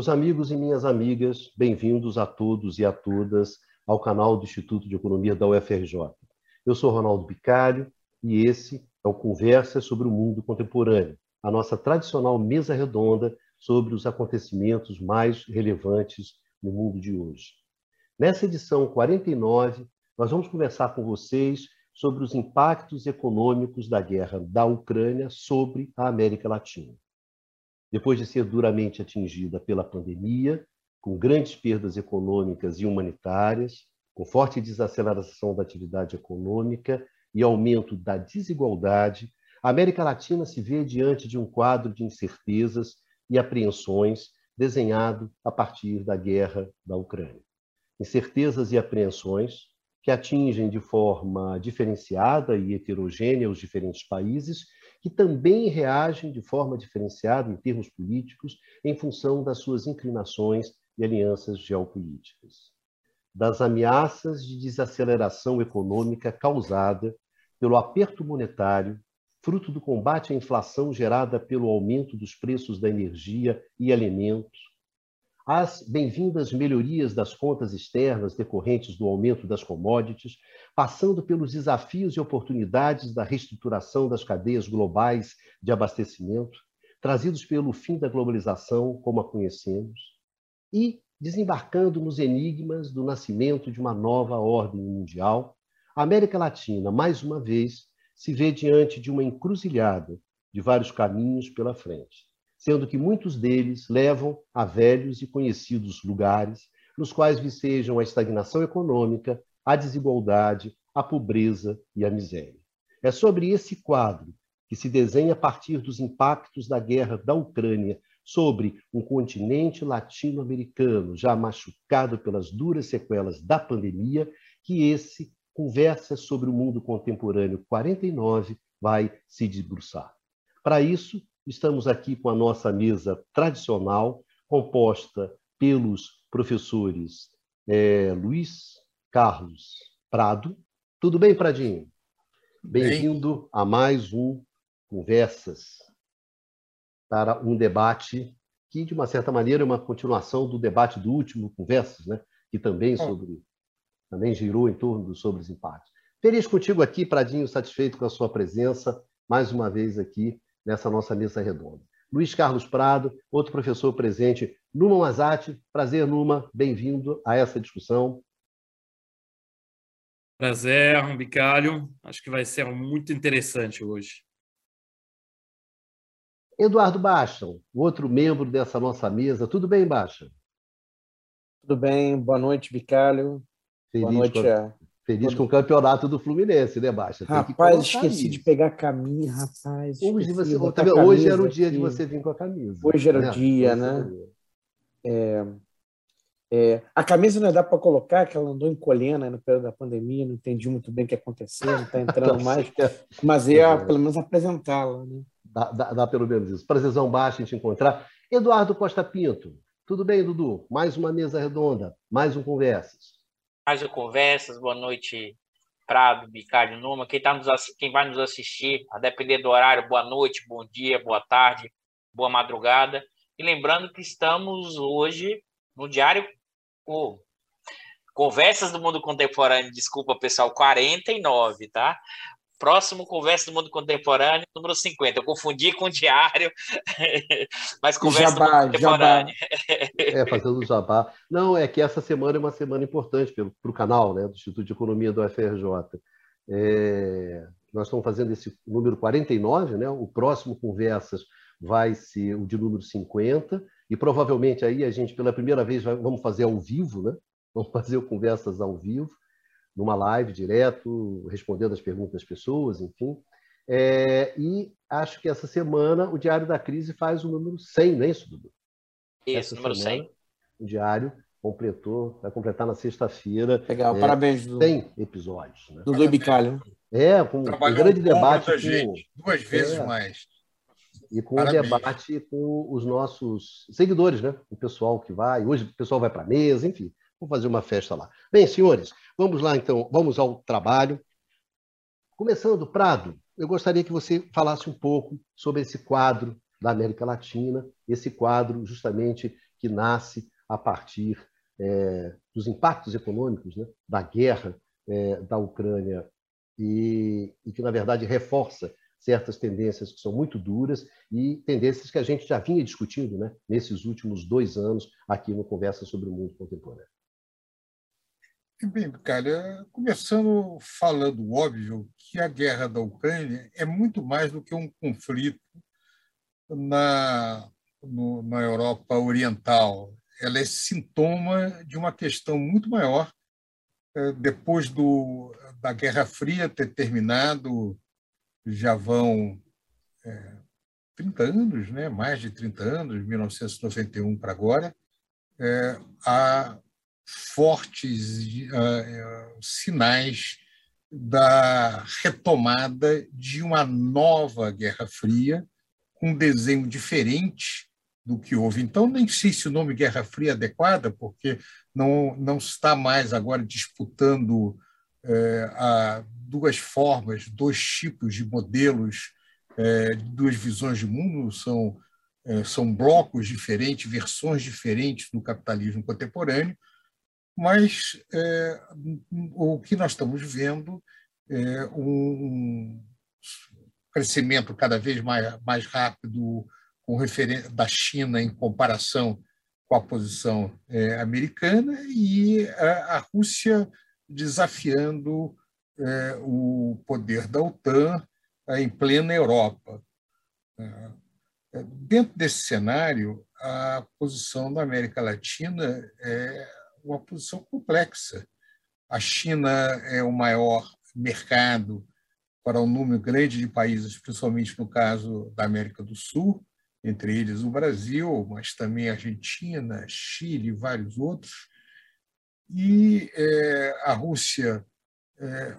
Meus amigos e minhas amigas, bem-vindos a todos e a todas ao canal do Instituto de Economia da UFRJ. Eu sou Ronaldo Bicalho e esse é o Conversa sobre o Mundo Contemporâneo, a nossa tradicional mesa redonda sobre os acontecimentos mais relevantes no mundo de hoje. Nessa edição 49, nós vamos conversar com vocês sobre os impactos econômicos da guerra da Ucrânia sobre a América Latina depois de ser duramente atingida pela pandemia, com grandes perdas econômicas e humanitárias, com forte desaceleração da atividade econômica e aumento da desigualdade, a América Latina se vê diante de um quadro de incertezas e apreensões desenhado a partir da guerra da Ucrânia. Incertezas e apreensões que atingem de forma diferenciada e heterogênea os diferentes países que também reagem de forma diferenciada em termos políticos em função das suas inclinações e alianças geopolíticas. Das ameaças de desaceleração econômica causada pelo aperto monetário, fruto do combate à inflação gerada pelo aumento dos preços da energia e alimentos, as bem-vindas melhorias das contas externas decorrentes do aumento das commodities, passando pelos desafios e oportunidades da reestruturação das cadeias globais de abastecimento, trazidos pelo fim da globalização como a conhecemos, e desembarcando nos enigmas do nascimento de uma nova ordem mundial, a América Latina, mais uma vez, se vê diante de uma encruzilhada de vários caminhos pela frente sendo que muitos deles levam a velhos e conhecidos lugares nos quais vicejam a estagnação econômica, a desigualdade, a pobreza e a miséria. É sobre esse quadro que se desenha a partir dos impactos da guerra da Ucrânia sobre um continente latino-americano já machucado pelas duras sequelas da pandemia, que esse Conversa sobre o Mundo Contemporâneo 49 vai se debruçar. Para isso, Estamos aqui com a nossa mesa tradicional, composta pelos professores é, Luiz Carlos Prado. Tudo bem, Pradinho? Bem-vindo a mais um Conversas para um debate que, de uma certa maneira, é uma continuação do debate do último Conversas, né? que também, sobre, também girou em torno sobre os empates. Feliz contigo aqui, Pradinho, satisfeito com a sua presença, mais uma vez aqui nessa nossa mesa redonda. Luiz Carlos Prado, outro professor presente. Numa Mazati, prazer, Numa, bem-vindo a essa discussão. Prazer, Bicalho. Acho que vai ser muito interessante hoje. Eduardo Baixa, outro membro dessa nossa mesa. Tudo bem, Baixa? Tudo bem, boa noite, Bicalho. Feliz boa noite a Feliz com o campeonato do Fluminense, né, Baixa? Rapaz, esqueci isso. de pegar a camisa, rapaz. Hoje, você, tá hoje era o dia aqui. de você vir com a camisa. Hoje era né? o dia, né? É, é, a camisa não dá para colocar, que ela andou encolhendo no período da pandemia, não entendi muito bem o que aconteceu, não está entrando tá mais, mas é, é, pelo menos apresentá-la. Né? Dá, dá, dá, pelo menos isso. Prazerzão baixo em te encontrar. Eduardo Costa Pinto, tudo bem, Dudu? Mais uma mesa redonda, mais um Conversas mais conversas. Boa noite, Prado, Bicário, Numa. Quem, tá nos, quem vai nos assistir, a depender do horário, boa noite, bom dia, boa tarde, boa madrugada. E lembrando que estamos hoje no Diário oh, Conversas do Mundo Contemporâneo, desculpa pessoal, 49, tá? Próximo Conversa do Mundo Contemporâneo, número 50. Eu confundi com o diário, mas Conversa jabá, do Mundo Contemporâneo. Jabá. É, fazendo jabá. Não, é que essa semana é uma semana importante para o canal né, do Instituto de Economia do UFRJ. É, nós estamos fazendo esse número 49, né? o próximo Conversas vai ser o de número 50, e provavelmente aí a gente, pela primeira vez, vai, vamos fazer ao vivo, né? vamos fazer o Conversas ao vivo numa live direto, respondendo as perguntas das pessoas, enfim. É, e acho que essa semana o Diário da Crise faz o número 100, não é isso, Dudu? Isso, essa número semana, 100. O Diário completou, vai completar na sexta-feira. Legal, é, parabéns, Dudu. 100 episódios. Né? Dudu Bicalho. É, com um grande debate. Com, gente, duas vezes é, mais. E com o um debate com os nossos seguidores, né? O pessoal que vai. Hoje o pessoal vai para a mesa, enfim. Vamos fazer uma festa lá. Bem, senhores, vamos lá então, vamos ao trabalho. Começando, Prado, eu gostaria que você falasse um pouco sobre esse quadro da América Latina, esse quadro justamente que nasce a partir é, dos impactos econômicos né, da guerra é, da Ucrânia e, e, que, na verdade, reforça certas tendências que são muito duras e tendências que a gente já vinha discutindo né, nesses últimos dois anos aqui no Conversa sobre o Mundo Contemporâneo. Bem, cara, começando falando óbvio que a guerra da Ucrânia é muito mais do que um conflito na, no, na Europa Oriental. Ela é sintoma de uma questão muito maior. É, depois do, da Guerra Fria ter terminado, já vão é, 30 anos, né? mais de 30 anos, 1991 para agora, é, há fortes uh, sinais da retomada de uma nova Guerra Fria, com um desenho diferente do que houve. Então, nem sei se o nome Guerra Fria é adequado, porque não, não está mais agora disputando é, a duas formas, dois tipos de modelos, duas visões de mundo, são, são blocos diferentes, versões diferentes do capitalismo contemporâneo, mas é, o que nós estamos vendo é um crescimento cada vez mais, mais rápido com da China em comparação com a posição é, americana e a, a, Rússia desafiando é, o poder da OTAN é, em plena Europa. É, é, dentro desse cenário, a posição da América Latina é uma posição complexa. A China é o maior mercado para um número grande de países, principalmente no caso da América do Sul, entre eles o Brasil, mas também a Argentina, Chile e vários outros. E é, a Rússia é,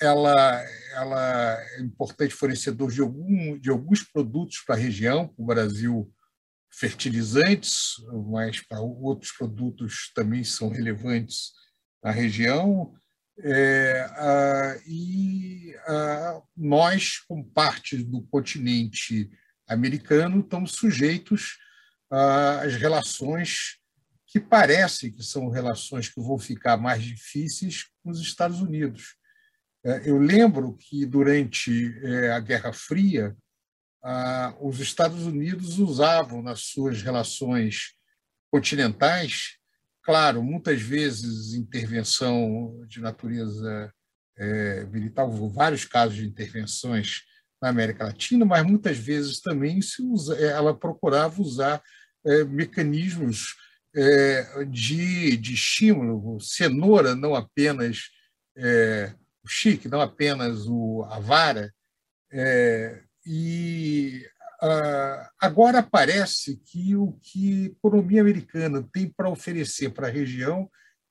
ela, ela é importante fornecedor de, algum, de alguns produtos para a região, o Brasil fertilizantes, mas para outros produtos também são relevantes na região. É, e nós, como parte do continente americano, estamos sujeitos às relações que parecem que são relações que vão ficar mais difíceis com os Estados Unidos. É, eu lembro que, durante é, a Guerra Fria, os Estados Unidos usavam nas suas relações continentais, claro, muitas vezes intervenção de natureza é, militar, vários casos de intervenções na América Latina, mas muitas vezes também se usa, ela procurava usar é, mecanismos é, de, de estímulo, cenoura, não apenas é, o chique, não apenas o, a vara, é, e uh, agora parece que o que a economia americana tem para oferecer para a região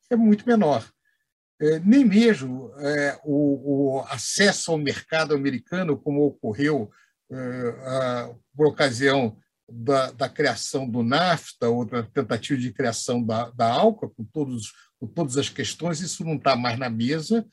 é muito menor. É, nem mesmo é, o, o, acesso ao mercado americano, como ocorreu é, por ocasião da, da, criação do NAFTA, ou da tentativa de criação da, da ALCA, com, todos, com todas as questões, isso não está mais na mesa.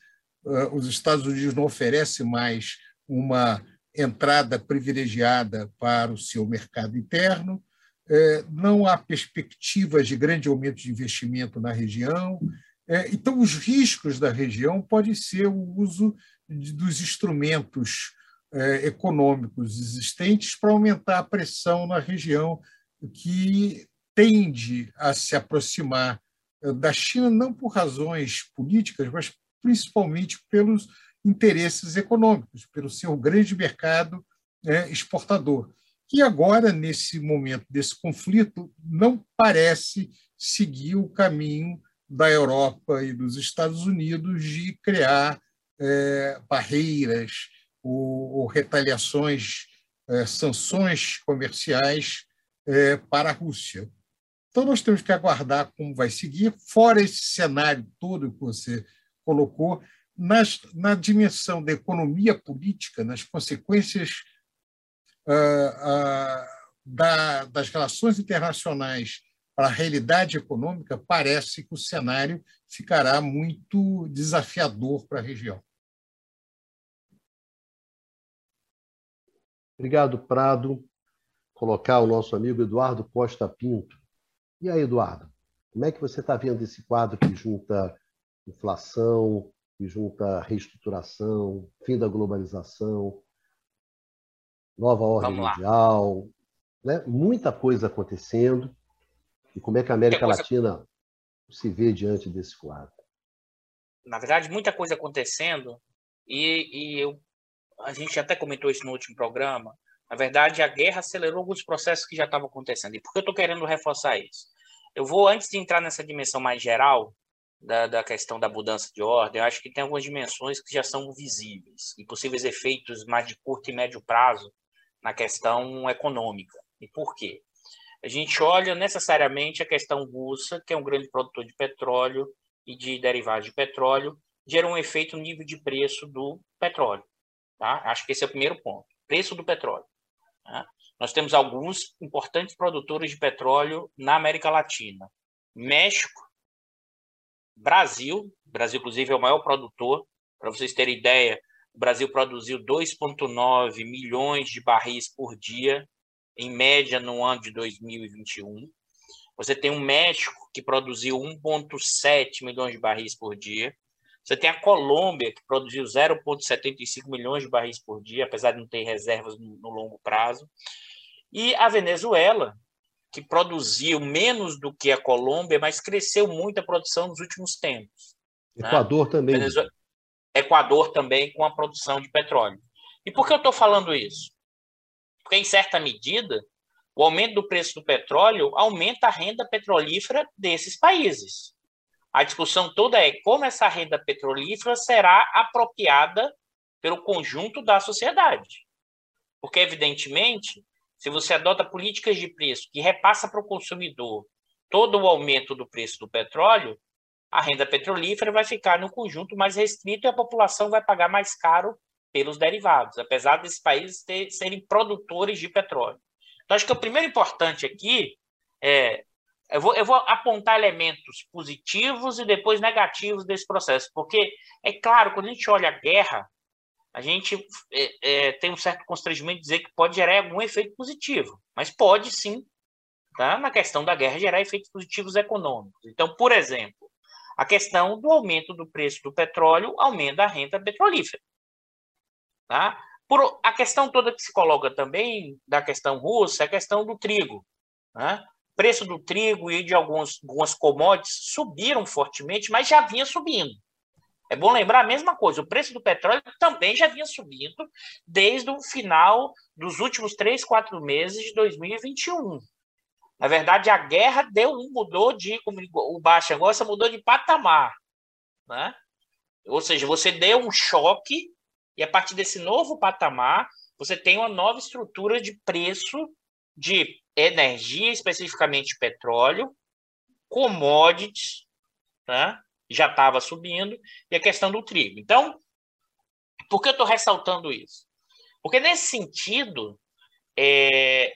É, os Estados Unidos não oferecem mais uma entrada privilegiada para o seu mercado interno, é, não há perspectivas de grande aumento de investimento na região. É, então, os riscos da região podem ser o uso dos instrumentos é, econômicos existentes para aumentar a pressão na região, que tende a se aproximar da China, não por razões políticas, mas principalmente pelos interesses econômicos, pelo seu grande mercado é, exportador, que agora, nesse momento desse conflito, não parece seguir o caminho da Europa e dos Estados Unidos de criar é, barreiras ou, ou retaliações, é, sanções comerciais é, para a Rússia. Então, nós temos que aguardar como vai seguir, fora esse cenário todo que você colocou, nas, na dimensão da economia política, nas consequências uh, uh, da, das relações internacionais para a realidade econômica, parece que o cenário ficará muito desafiador para a região. Obrigado, Prado. Colocar o nosso amigo Eduardo Costa Pinto. E aí, Eduardo, como é que você está vendo esse quadro que junta inflação, que junta reestruturação, fim da globalização, nova ordem mundial, né? muita coisa acontecendo. E como é que a América coisa... Latina se vê diante desse quadro? Na verdade, muita coisa acontecendo, e, e eu, a gente até comentou isso no último programa. Na verdade, a guerra acelerou alguns processos que já estavam acontecendo. E por que eu estou querendo reforçar isso? Eu vou, antes de entrar nessa dimensão mais geral, da, da, questão da mudança de ordem, eu acho que tem algumas dimensões que já são visíveis e possíveis efeitos mais de curto e médio prazo na questão econômica. E por quê? A gente olha necessariamente a questão russa, que é um grande produtor de petróleo e de derivados de petróleo, gera um efeito no nível de preço do petróleo. Tá? Acho que esse é o primeiro ponto. Preço do petróleo. Tá? Nós temos alguns importantes produtores de petróleo na América Latina. México, Brasil, Brasil inclusive é o maior produtor, para vocês terem ideia, o Brasil produziu 2,9 milhões de barris por dia, em média, no ano de 2021. Você tem o México, que produziu 1,7 milhões de barris por dia. Você tem a Colômbia, que produziu 0,75 milhões de barris por dia, apesar de não ter reservas no, no longo prazo. E a Venezuela, que produziu menos do que a Colômbia, mas cresceu muito a produção nos últimos tempos. Né? Equador né? também. Venezuela... Equador também com a produção de petróleo. E por que eu estou falando isso? Porque, em certa medida, o aumento do preço do petróleo aumenta a renda petrolífera desses países. A discussão toda é como essa renda petrolífera será apropriada pelo conjunto da sociedade. Porque, evidentemente, se você adota políticas de preço que repassa para o consumidor todo o aumento do preço do petróleo, a renda petrolífera vai ficar no conjunto mais restrito e a população vai pagar mais caro pelos derivados, apesar desses países ter, serem produtores de petróleo. Então, acho que o primeiro importante aqui é. Eu vou, eu vou apontar elementos positivos e depois negativos desse processo, porque é claro, quando a gente olha a guerra, a gente é, é, tem um certo constrangimento de dizer que pode gerar algum efeito positivo, mas pode sim, tá? na questão da guerra, gerar efeitos positivos econômicos. Então, por exemplo, a questão do aumento do preço do petróleo aumenta a renda petrolífera. Tá? Por, a questão toda que se coloca também da questão russa é a questão do trigo. Né? Preço do trigo e de alguns, algumas commodities subiram fortemente, mas já vinha subindo. É bom lembrar a mesma coisa, o preço do petróleo também já vinha subindo desde o final dos últimos três, quatro meses de 2021. Na verdade, a guerra deu um, mudou de, como o Baixa gosta, mudou de patamar. Né? Ou seja, você deu um choque e a partir desse novo patamar, você tem uma nova estrutura de preço de energia, especificamente petróleo, commodities, tá? Já estava subindo, e a questão do trigo. Então, por que eu estou ressaltando isso? Porque, nesse sentido, é,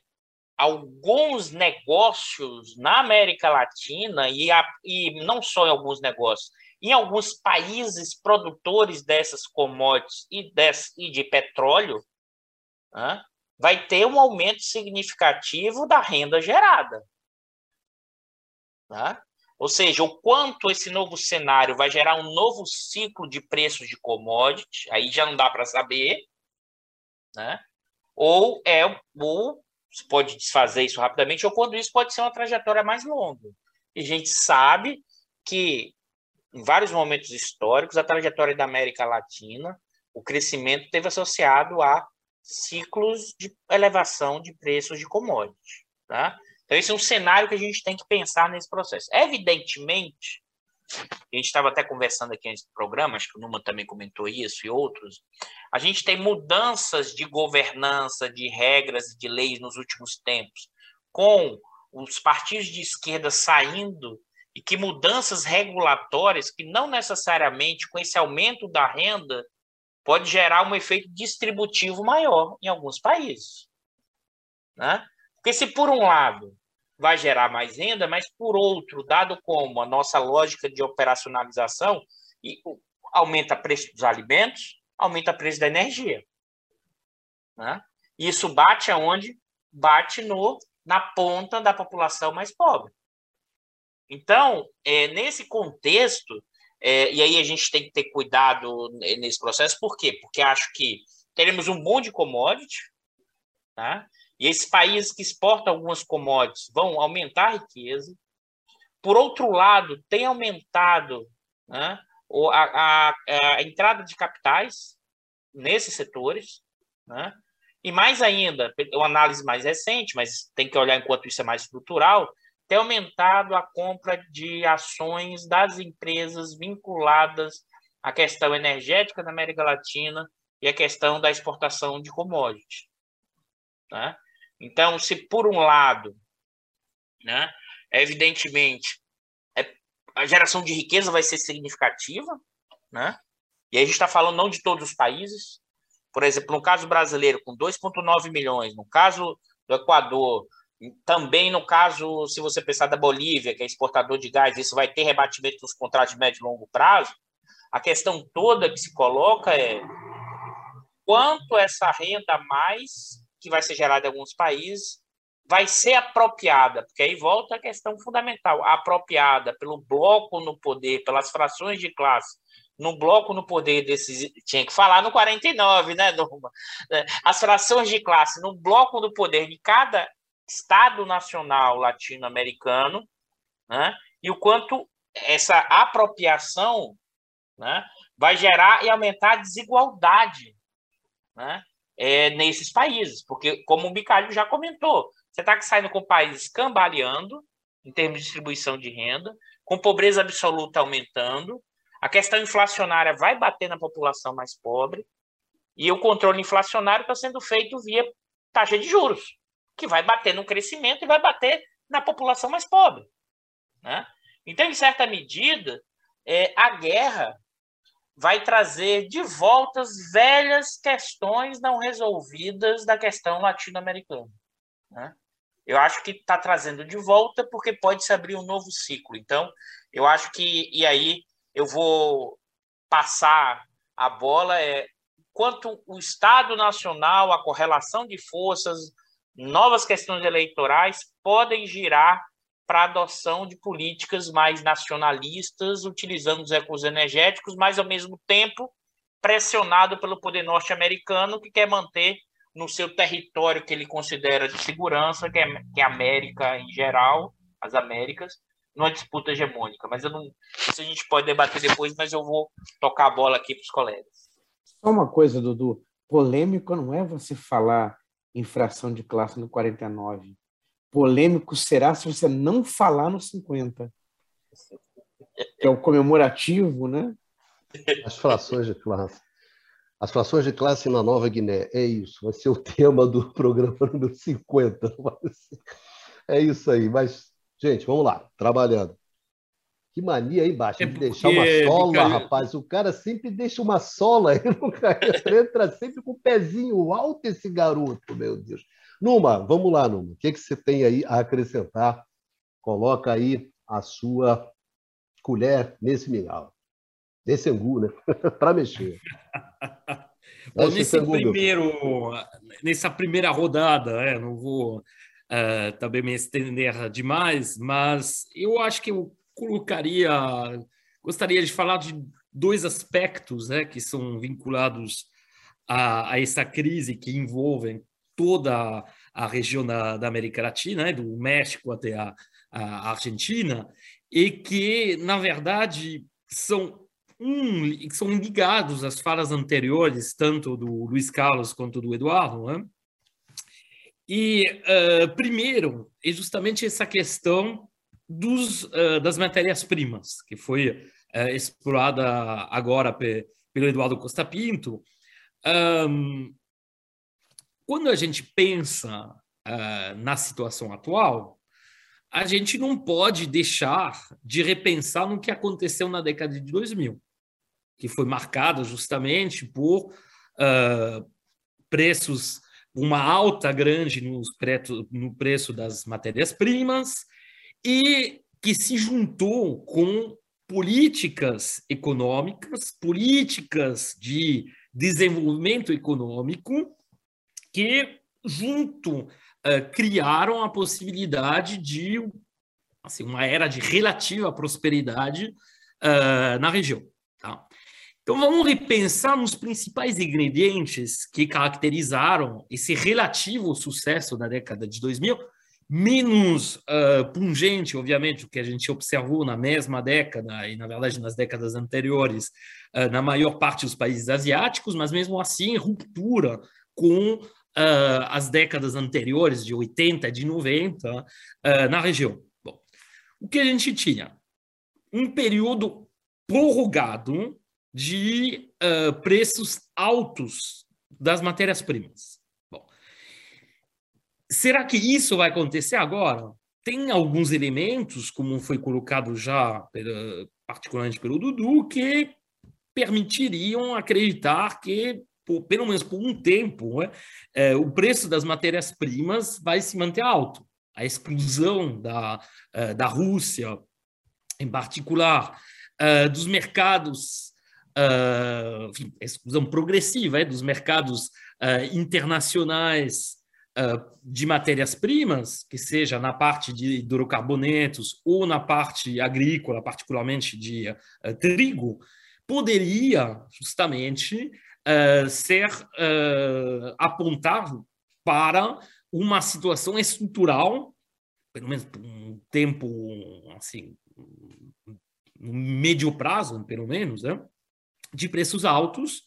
alguns negócios na América Latina, e, a, e não só em alguns negócios, em alguns países produtores dessas commodities e, e de petróleo, né, vai ter um aumento significativo da renda gerada. Né? Ou seja, o quanto esse novo cenário vai gerar um novo ciclo de preços de commodity, aí já não dá para saber, né? Ou é ou você pode desfazer isso rapidamente, ou quando isso pode ser uma trajetória mais longa. E a gente sabe que em vários momentos históricos a trajetória da América Latina, o crescimento teve associado a ciclos de elevação de preços de commodity, tá? Então, esse é um cenário que a gente tem que pensar nesse processo. Evidentemente, a gente estava até conversando aqui do programa, acho que o Numa também comentou isso e outros, a gente tem mudanças de governança, de regras e de leis nos últimos tempos, com os partidos de esquerda saindo e que mudanças regulatórias, que não necessariamente com esse aumento da renda, pode gerar um efeito distributivo maior em alguns países. Né? Porque se por um lado vai gerar mais renda, mas por outro, dado como a nossa lógica de operacionalização e aumenta o preço dos alimentos, aumenta o preço da energia. Né? Isso bate aonde? Bate no na ponta da população mais pobre. Então, é, nesse contexto, é, e aí a gente tem que ter cuidado nesse processo, por quê? Porque acho que teremos um bom de commodity, tá? E esses países que exportam algumas commodities vão aumentar a riqueza. Por outro lado, tem aumentado né, a, a, a entrada de capitais nesses setores, né? E mais ainda, uma análise mais recente, mas tem que olhar enquanto isso é mais estrutural, tem aumentado a compra de ações das empresas vinculadas à questão energética na América Latina e à questão da exportação de commodities. Né? Então, se por um lado, né, evidentemente, é, a geração de riqueza vai ser significativa, né? e aí a gente está falando não de todos os países, por exemplo, no caso brasileiro, com 2,9 milhões, no caso do Equador, também no caso, se você pensar da Bolívia, que é exportador de gás, isso vai ter rebatimento nos contratos de médio e longo prazo. A questão toda que se coloca é quanto essa renda mais que vai ser gerada em alguns países vai ser apropriada, porque aí volta a questão fundamental, apropriada pelo bloco no poder, pelas frações de classe no bloco no poder desses. Tinha que falar no 49, né, Norma? É, as frações de classe no bloco do poder de cada Estado nacional latino-americano, né, e o quanto essa apropriação né, vai gerar e aumentar a desigualdade né, é, nesses países. Porque, como o Bicalho já comentou, você está saindo com países cambaleando em termos de distribuição de renda, com pobreza absoluta aumentando, a questão inflacionária vai bater na população mais pobre e o controle inflacionário está sendo feito via taxa de juros, que vai bater no crescimento e vai bater na população mais pobre. Né? Então, em certa medida, é, a guerra vai trazer de volta as velhas questões não resolvidas da questão latino-americana. Né? Eu acho que está trazendo de volta porque pode se abrir um novo ciclo. Então, eu acho que, e aí eu vou passar a bola é quanto o Estado Nacional, a correlação de forças, novas questões eleitorais podem girar para a adoção de políticas mais nacionalistas, utilizando os recursos energéticos, mas ao mesmo tempo pressionado pelo poder norte-americano que quer manter no seu território que ele considera de segurança, que é, que é a América em geral, as Américas, numa disputa hegemônica. Mas eu não. Isso a gente pode debater depois, mas eu vou tocar a bola aqui para os colegas. Só uma coisa, Dudu. Polêmico não é você falar infração de classe no 49. Polêmico será se você não falar no 50. Que é o comemorativo, né? As frações de classe. As frações de classe na Nova Guiné. É isso. Vai ser o tema do programa número 50. É isso aí. Mas Gente, vamos lá, trabalhando. Que mania aí embaixo, é de deixar uma sola, fica... rapaz. O cara sempre deixa uma sola, ele entra sempre com o pezinho alto esse garoto, meu Deus. Numa, vamos lá, Numa. O que, que você tem aí a acrescentar? Coloca aí a sua colher nesse mingau. Nesse angu, né? Para mexer. Bom, nesse primeiro, nessa primeira rodada, é, não vou uh, também me estender demais, mas eu acho que eu colocaria, gostaria de falar de dois aspectos né, que são vinculados a, a essa crise que envolvem toda a região da, da América Latina, né, do México até a, a Argentina, e que, na verdade, são um, são ligados às falas anteriores, tanto do Luiz Carlos quanto do Eduardo, né? E, uh, primeiro, é justamente essa questão dos, uh, das matérias-primas, que foi uh, explorada agora pe, pelo Eduardo Costa Pinto. Um, quando a gente pensa na situação atual, a gente não pode deixar de repensar no que aconteceu na década de 2000, que foi marcada justamente por preços uma alta grande preto, no preço das matérias-primas e que se juntou com políticas econômicas, políticas de desenvolvimento econômico que junto uh, criaram a possibilidade de assim, uma era de relativa prosperidade uh, na região. Tá? Então, vamos repensar nos principais ingredientes que caracterizaram esse relativo sucesso da década de 2000, menos uh, pungente, obviamente, o que a gente observou na mesma década e, na verdade, nas décadas anteriores, uh, na maior parte dos países asiáticos, mas mesmo assim, ruptura com uh, as décadas anteriores, de 80, de 90, na região. Bom, o que a gente tinha? Um período prorrogado de preços altos das matérias-primas. Será que isso vai acontecer agora? Tem alguns elementos, como foi colocado já, particularmente pelo Dudu, que permitiriam acreditar que, por, pelo menos por um tempo, né, é, o preço das matérias-primas vai se manter alto. A exclusão da, é, da Rússia, em particular, é, dos mercados, é, enfim, exclusão progressiva é, dos mercados internacionais de matérias-primas, que seja na parte de hidrocarbonetos ou na parte agrícola, particularmente de uh, trigo, poderia justamente ser uh, apontado para uma situação estrutural, pelo menos por um tempo assim, no médio prazo, pelo menos, né, de preços altos,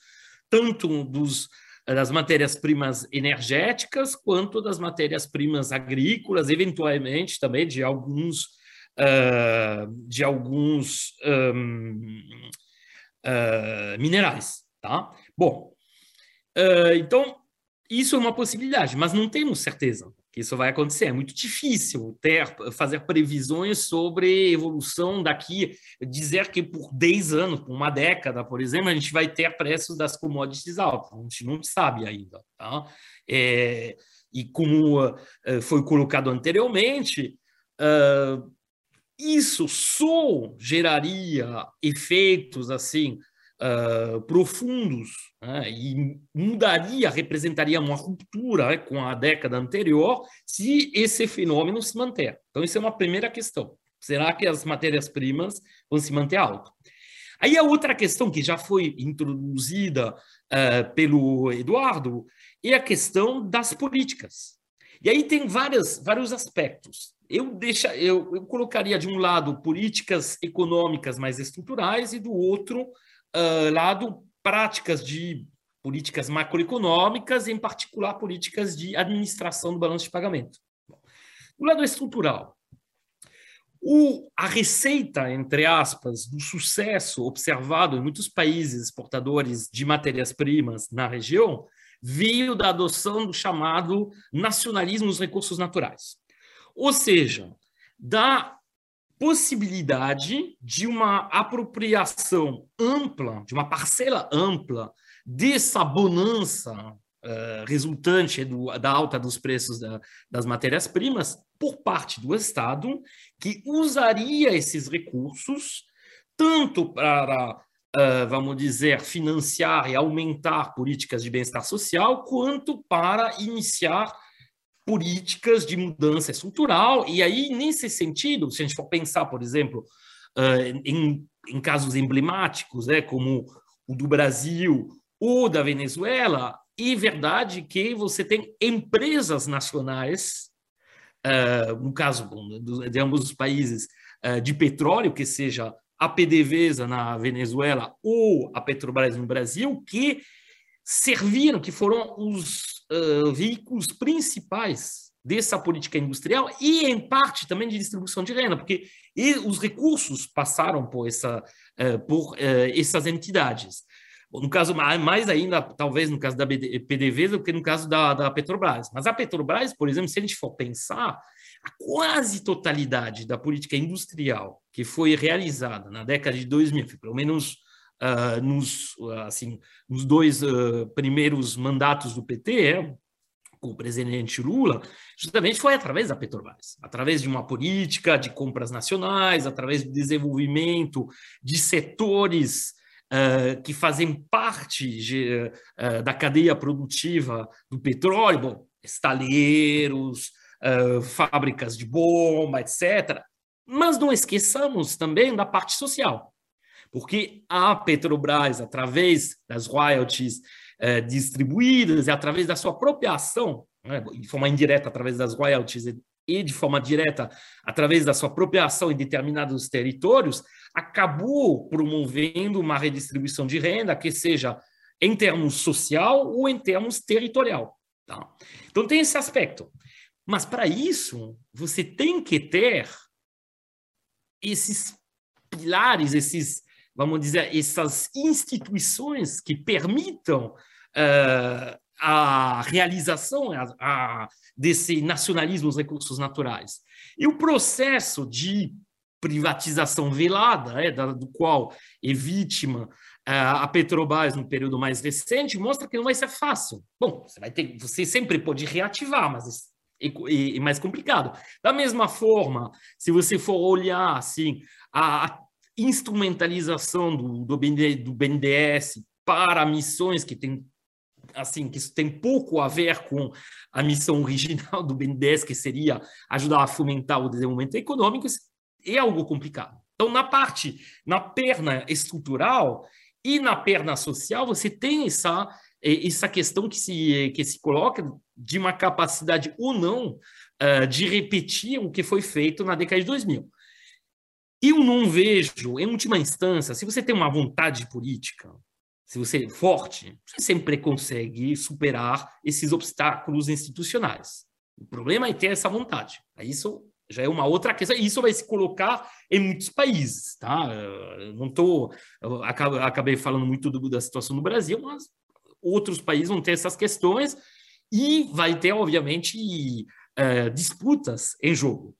tanto dos das matérias-primas energéticas quanto das matérias-primas agrícolas, eventualmente também de alguns uh, de alguns um, uh, minerais, tá? Bom, uh, então isso é uma possibilidade, mas não temos certeza que isso vai acontecer. É muito difícil ter, fazer previsões sobre evolução daqui, dizer que por 10 anos, por uma década, por exemplo, a gente vai ter preços das commodities altos. A gente não sabe ainda. Tá? É, e como uh, foi colocado anteriormente, uh, isso só geraria efeitos assim uh, profundos né, e mudaria, representaria uma ruptura né, com a década anterior se esse fenômeno se manter. Então, isso é uma primeira questão. Será que as matérias-primas vão se manter alto? Aí a outra questão que já foi introduzida uh, pelo Eduardo é a questão das políticas. E aí tem várias, vários aspectos. Eu, deixa, eu, eu colocaria de um lado políticas econômicas mais estruturais e do outro lado práticas de políticas macroeconômicas, em particular políticas de administração do balanço de pagamento. O lado estrutural. O, a receita, entre aspas, do sucesso observado em muitos países exportadores de matérias-primas na região veio da adoção do chamado nacionalismo dos recursos naturais. Ou seja, da possibilidade de uma apropriação ampla, de uma parcela ampla dessa bonança uh, resultante do, da alta dos preços da, das matérias-primas por parte do Estado, que usaria esses recursos tanto para, uh, vamos dizer, financiar e aumentar políticas de bem-estar social, quanto para iniciar políticas de mudança estrutural. E aí, nesse sentido, se a gente for pensar, por exemplo, em, em casos emblemáticos, né, como o do Brasil ou da Venezuela, é verdade que você tem empresas nacionais, no caso de ambos os países, de petróleo, que seja a PDVSA na Venezuela ou a Petrobras no Brasil, que serviram, que foram os uh, veículos principais dessa política industrial e, em parte, também de distribuição de renda, porque os recursos passaram por, essa, uh, por uh, essas entidades. No caso, mais ainda, talvez no caso da PDVSA do que no caso da, da Petrobras. Mas a Petrobras, por exemplo, se a gente for pensar, a quase totalidade da política industrial que foi realizada na década de 2000, pelo menos uh, nos, assim, nos dois uh, primeiros mandatos do PT, é, com o presidente Lula, justamente foi através da Petrobras, através de uma política de compras nacionais, através do desenvolvimento de setores uh, que fazem parte de, uh, da cadeia produtiva do petróleo, bom, estaleiros, uh, fábricas de bomba, etc., Mas não esqueçamos também da parte social, porque a Petrobras, através das royalties eh, distribuídas e através da sua própria ação, né, de forma indireta, através das royalties e de forma direta, através da sua própria ação em determinados territórios, acabou promovendo uma redistribuição de renda que seja em termos social ou em termos territorial. Tá? Então tem esse aspecto. Mas para isso, você tem que ter esses pilares, esses, vamos dizer, essas instituições que permitam uh, a realização a, a, desse nacionalismo dos recursos naturais. E o processo de privatização velada, é, da, do qual é vítima é, a Petrobras no período mais recente, mostra que não vai ser fácil. Bom, você vai ter, você sempre pode reativar, mas é, é, é mais complicado. Da mesma forma, se você for olhar assim a instrumentalização do, do, do BNDES para missões que tem assim que isso tem pouco a ver com a missão original do BNDES, que seria ajudar a fomentar o desenvolvimento econômico, é algo complicado. Então, na parte, na perna estrutural e na perna social, você tem essa, essa questão que se, que se coloca de uma capacidade ou não uh, de repetir o que foi feito na década de 2000. Eu não vejo, em última instância, se você tem uma vontade política, se você é forte, você sempre consegue superar esses obstáculos institucionais. O problema é ter essa vontade. Isso já é uma outra questão. Isso vai se colocar em muitos países, tá? Não tô, acabei falando muito do, da situação no Brasil, mas outros países vão ter essas questões e vai ter, obviamente, uh, disputas em jogo.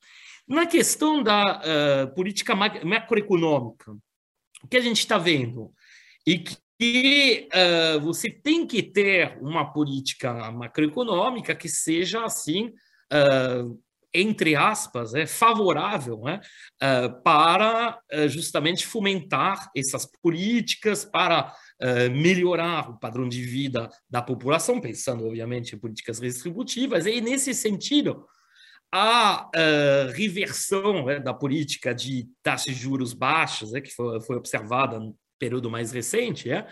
Na questão da uh, política macroeconômica, o que a gente está vendo? E que uh, você tem que ter uma política macroeconômica que seja assim entre aspas, é favorável né, uh, para uh, justamente fomentar essas políticas, para uh, melhorar o padrão de vida da população, pensando, obviamente, em políticas redistributivas, e nesse sentido, a reversão né, da política de taxas de juros baixas, né, que foi, foi observada no período mais recente, é,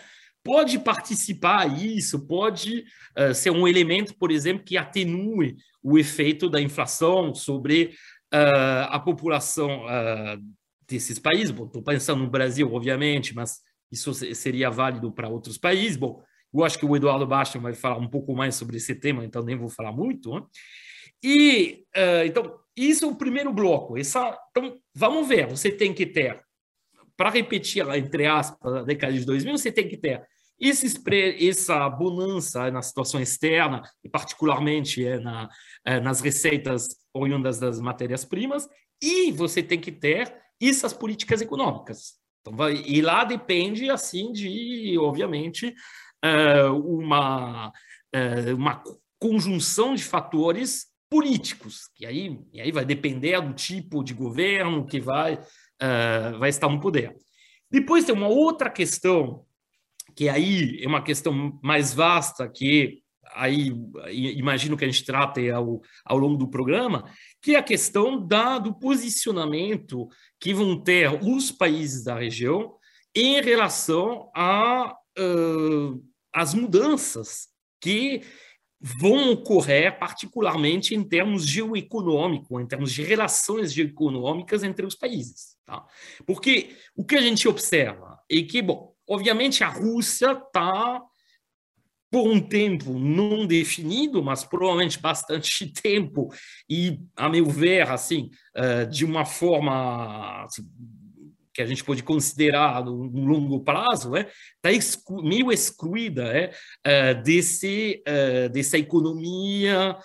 pode participar isso, pode uh, ser um elemento, por exemplo, que atenue o efeito da inflação sobre uh, a população uh, desses países. Estou pensando no Brasil, obviamente, mas isso seria válido para outros países. Bom, eu acho que o Eduardo Basta vai falar um pouco mais sobre esse tema, então nem vou falar muito. Né? E então isso é o primeiro bloco. Essa, então vamos ver. Você tem que ter para repetir, entre aspas, a década de 2000, você tem que ter esse, essa bonança na situação externa, e particularmente é, na, é, nas receitas oriundas das matérias-primas, e você tem que ter essas políticas econômicas. Então, vai, e lá depende, assim, de, obviamente, uma, uma conjunção de fatores políticos, que aí, e aí vai depender do tipo de governo que vai, é, vai estar no poder. Depois tem uma outra questão que aí é uma questão mais vasta que aí imagino que a gente trate ao, ao longo do programa, que é a questão da, do posicionamento que vão ter os países da região em relação a uh, as mudanças que vão ocorrer particularmente em termos geoeconômicos, em termos de relações geoeconômicas entre os países. Tá? Porque o que a gente observa é que, bom, Obviamente, a Rússia está, por um tempo não definido, mas provavelmente bastante tempo, e, a meu ver, assim, eh, de uma forma assim, que a gente pode considerar no longo prazo, está né, exclu meio excluída é, eh, desse, eh, dessa economia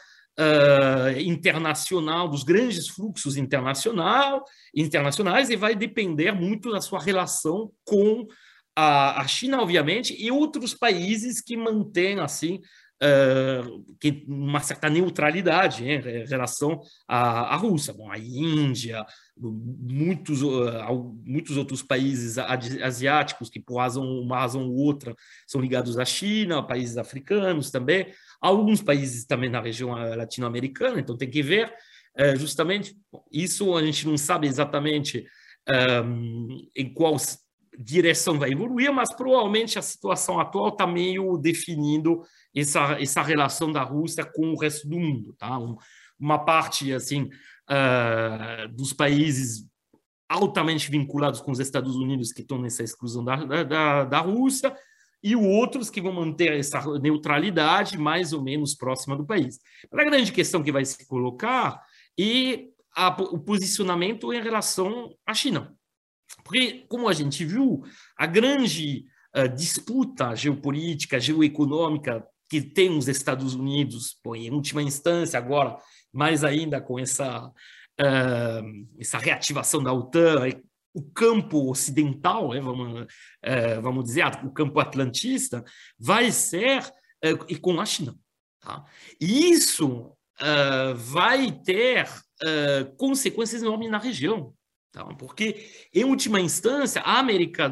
internacional, dos grandes fluxos internacional, internacionais, e vai depender muito da sua relação com a, a China, obviamente, e outros países que mantêm assim uh, uma certa neutralidade né, em relação à, à Rússia. Bom, a Índia, muitos, uh, muitos outros países asiáticos que, por razão, uma razão ou outra, são ligados à China, países africanos também, alguns países também na região latino-americana, então tem que ver. é, justamente isso a gente não sabe exatamente em qual direção vai evoluir, mas provavelmente a situação atual está meio definindo essa, essa relação da Rússia com o resto do mundo. Tá? Um, uma parte assim uh, dos países altamente vinculados com os Estados Unidos que estão nessa exclusão da, da, da Rússia e outros que vão manter essa neutralidade mais ou menos próxima do país. a grande questão que vai se colocar é a, o posicionamento em relação à China. Porque, como a gente viu, a grande uh, disputa geopolítica, geoeconômica que tem os Estados Unidos, bom, em última instância, agora, mais ainda com essa, uh, essa reativação da OTAN, o campo ocidental, né, vamos, uh, vamos dizer, o campo atlantista, vai ser e com a China. Tá? E isso vai ter consequências enormes na região. Tá? Porque, em última instância, a América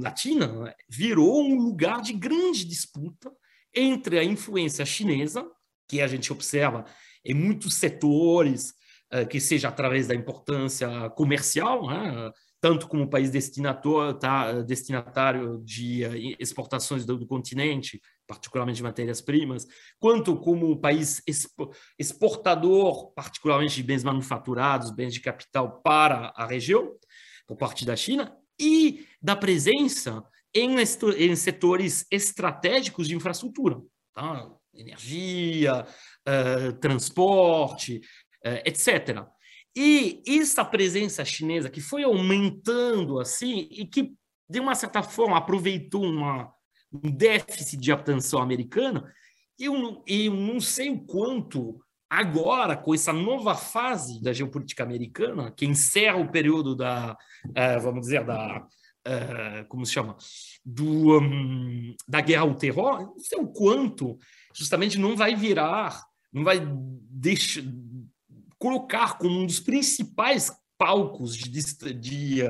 Latina virou um lugar de grande disputa entre a influência chinesa, que a gente observa em muitos setores, uh, que seja através da importância comercial, né? Tanto como país destinatário, tá, destinatário de uh, exportações do, do, continente, particularmente de matérias-primas, quanto como país exportador, particularmente de bens manufaturados, bens de capital para a região, por parte da China, e da presença em, em setores estratégicos de infraestrutura, tá? energia, uh, transporte, uh, etc. E essa presença chinesa que foi aumentando assim e que, de uma certa forma, aproveitou uma, um déficit de atenção americana, eu, eu não sei o quanto agora, com essa nova fase da geopolítica americana, que encerra o período da, uh, vamos dizer, da, uh, como se chama, do, um, da guerra ao terror, não sei o quanto justamente não vai virar, não vai deixar, colocar como um dos principais palcos de, de,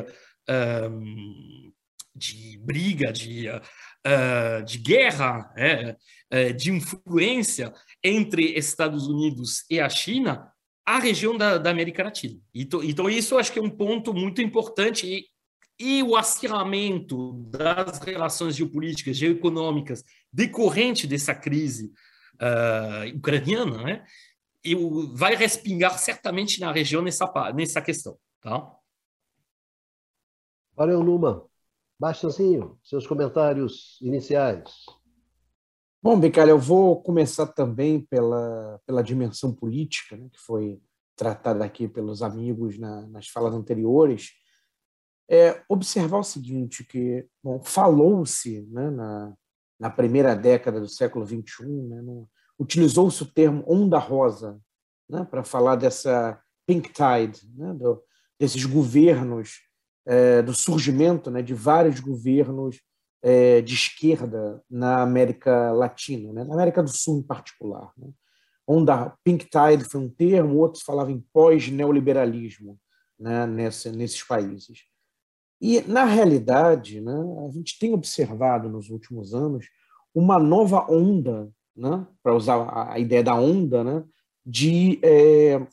um, de briga, de, uh, de guerra, é, é, de influência entre Estados Unidos e a China, a região da, da América Latina. Então, então, isso acho que é um ponto muito importante e, e o acirramento das relações geopolíticas, geoeconômicas decorrente dessa crise uh, ucraniana, né? E vai respingar certamente na região nessa, nessa questão. Tá? Valeu, Numa. Baixozinho, seus comentários iniciais. Bom, Bicalho, eu vou começar também pela, pela dimensão política, né, que foi tratada aqui pelos amigos na, nas falas anteriores. É, observar o seguinte, que falou-se né, na, na primeira década do século XXI, né, utilizou-se o termo onda rosa né, para falar dessa pink tide, né, do, desses governos, é, do surgimento né, de vários governos é, de esquerda na América Latina, né, na América do Sul em particular. Né. Onda pink tide foi um termo, outros falavam em pós-neoliberalismo né, nessa, nesses países. E, na realidade, né, a gente tem observado nos últimos anos uma nova onda, né, para usar a ideia da onda, né, de é,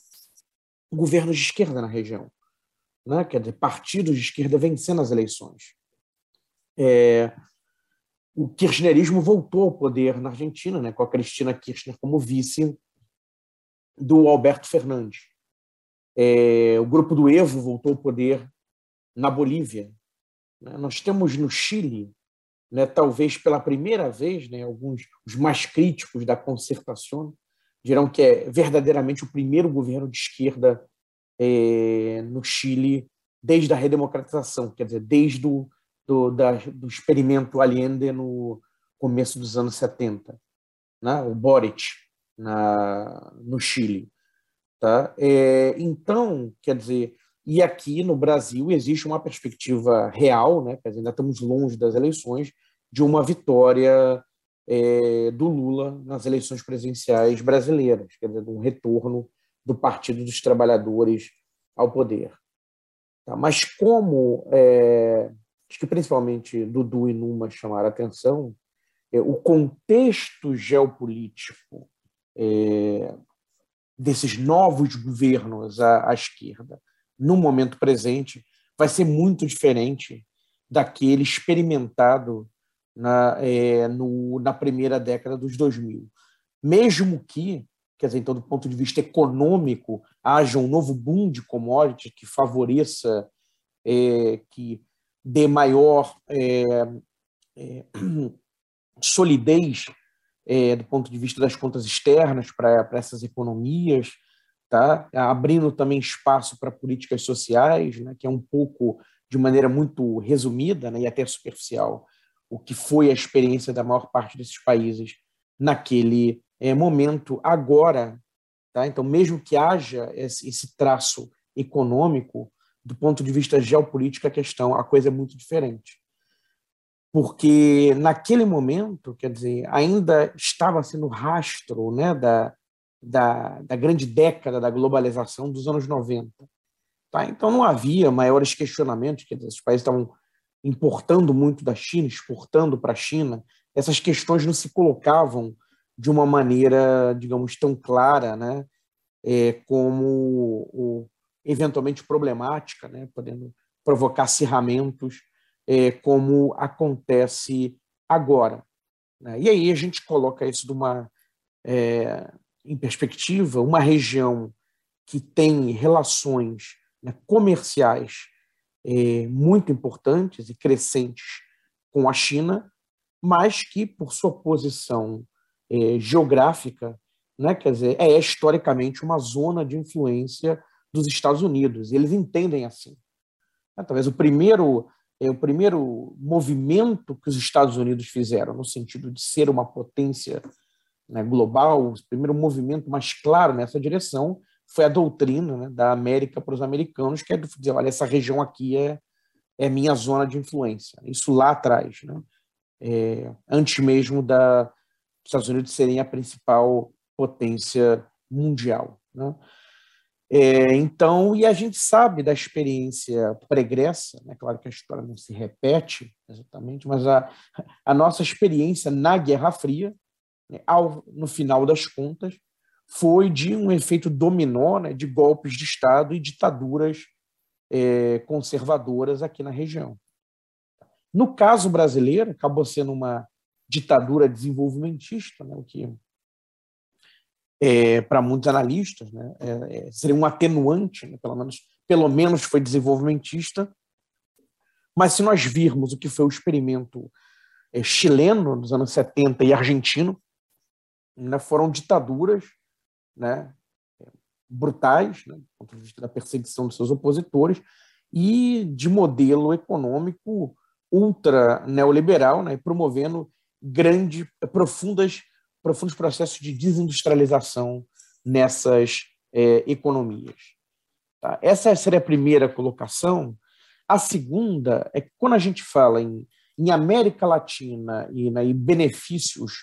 governos de esquerda na região. Né, quer dizer, partidos de esquerda vencendo as eleições. É, o kirchnerismo voltou ao poder na Argentina, né, com a Cristina Kirchner como vice do Alberto Fernandes. É, o grupo do Evo voltou ao poder na Bolívia. Né? Nós temos no Chile, né, talvez pela primeira vez, né, alguns os mais críticos da concertação dirão que é verdadeiramente o primeiro governo de esquerda é, no Chile desde a redemocratização, quer dizer, desde o do, da, do experimento Allende no começo dos anos 70, né? o Boric na, no Chile. Tá? É, então, quer dizer, e aqui no Brasil existe uma perspectiva real, né? Quer dizer, ainda estamos longe das eleições, de uma vitória é, do Lula nas eleições presidenciais brasileiras, quer dizer, de um retorno do Partido dos Trabalhadores ao poder. Tá? Mas como, é, acho que principalmente Dudu e Numa chamaram a atenção, é, o contexto geopolítico é, desses novos governos à, à esquerda no momento presente vai ser muito diferente daquele experimentado na, é, no, na primeira década dos 2000. Mesmo que, quer dizer, então, do ponto de vista econômico, haja um novo boom de commodities que favoreça, é, que dê maior é, é solidez é, do ponto de vista das contas externas para essas economias, tá? abrindo também espaço para políticas sociais, né? que é um pouco, de maneira muito resumida né? e até superficial, o que foi a experiência da maior parte desses países naquele é, momento. Agora, tá? então, mesmo que haja esse, esse traço econômico, do ponto de vista geopolítico, a questão, a coisa é muito diferente porque naquele momento, quer dizer, ainda estava sendo rastro né, da, da, da grande década da globalização dos anos 90. Tá? Então não havia maiores questionamentos, dizer, os países estavam importando muito da China, exportando para a China, essas questões não se colocavam de uma maneira, digamos, tão clara, né, é, como o, eventualmente problemática, né, podendo provocar acirramentos é, como acontece agora. Né? E aí a gente coloca isso de uma, é, em perspectiva, uma região que tem relações né, comerciais é, muito importantes e crescentes com a China, mas que, por sua posição é, geográfica, né, quer dizer, é historicamente uma zona de influência dos Estados Unidos. Eles entendem assim. Talvez o primeiro é o primeiro movimento que os Estados Unidos fizeram no sentido de ser uma potência né, global, o primeiro movimento mais claro nessa direção foi a doutrina né, da América para os americanos, que é dizer, olha, essa região aqui é, é minha zona de influência. Isso lá atrás, né? É, antes mesmo da dos Estados Unidos serem a principal potência mundial. Né? É, então, e a gente sabe da experiência pregressa, né? claro que a história não se repete exatamente, mas a, a nossa experiência na Guerra Fria, né, ao, no final das contas, foi de um efeito dominó né, de golpes de Estado e ditaduras é, conservadoras aqui na região. No caso brasileiro, acabou sendo uma ditadura desenvolvimentista, né, o que é, para muitos analistas, né? É, é, seria um atenuante, né? pelo, menos, pelo menos foi desenvolvimentista. Mas se nós virmos o que foi o experimento é, chileno nos anos 70 e argentino, né? foram ditaduras né? brutais, né? do ponto de vista da perseguição dos seus opositores, e de modelo econômico ultra neoliberal, né? promovendo grandes, profundas profundos processos de desindustrialização nessas é, economias. Tá? Essa seria a primeira colocação. A segunda é que quando a gente fala em, em América Latina e, né, e benefícios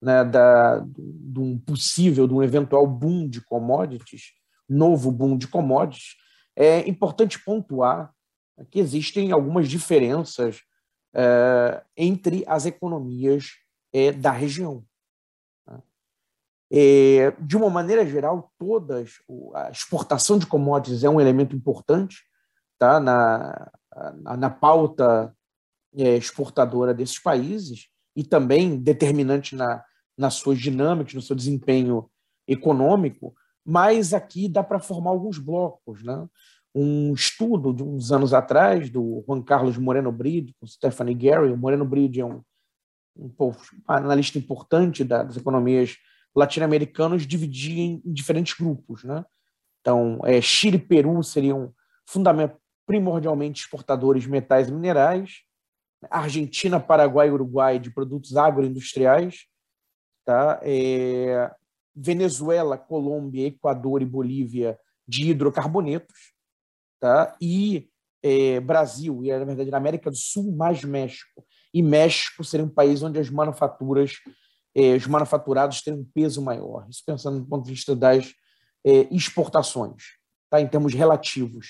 né, da, de um possível, de um eventual boom de commodities, novo boom de commodities, é importante pontuar que existem algumas diferenças é, entre as economias é, da região. É, de uma maneira geral, todas a exportação de commodities é um elemento importante tá, na, na, na pauta é, exportadora desses países e também determinante na, nas suas dinâmicas, no seu desempenho econômico, mas aqui dá para formar alguns blocos. Né? Um estudo de uns anos atrás, do Juan Carlos Moreno Bride, com Stephanie Gary, o Moreno Bride é um, um, um analista importante das economias latino-americanos dividir em diferentes grupos. Né? Então, é, Chile e Peru seriam primordialmente exportadores de metais e minerais, Argentina, Paraguai e Uruguai de produtos agroindustriais, tá? É, Venezuela, Colômbia, Equador e Bolívia de hidrocarbonetos, tá? e é, Brasil, e na verdade na América do Sul, mais México. E México seria um país onde as manufaturas é, os manufaturados têm um peso maior. Isso pensando do ponto de vista das é, exportações, tá? em termos relativos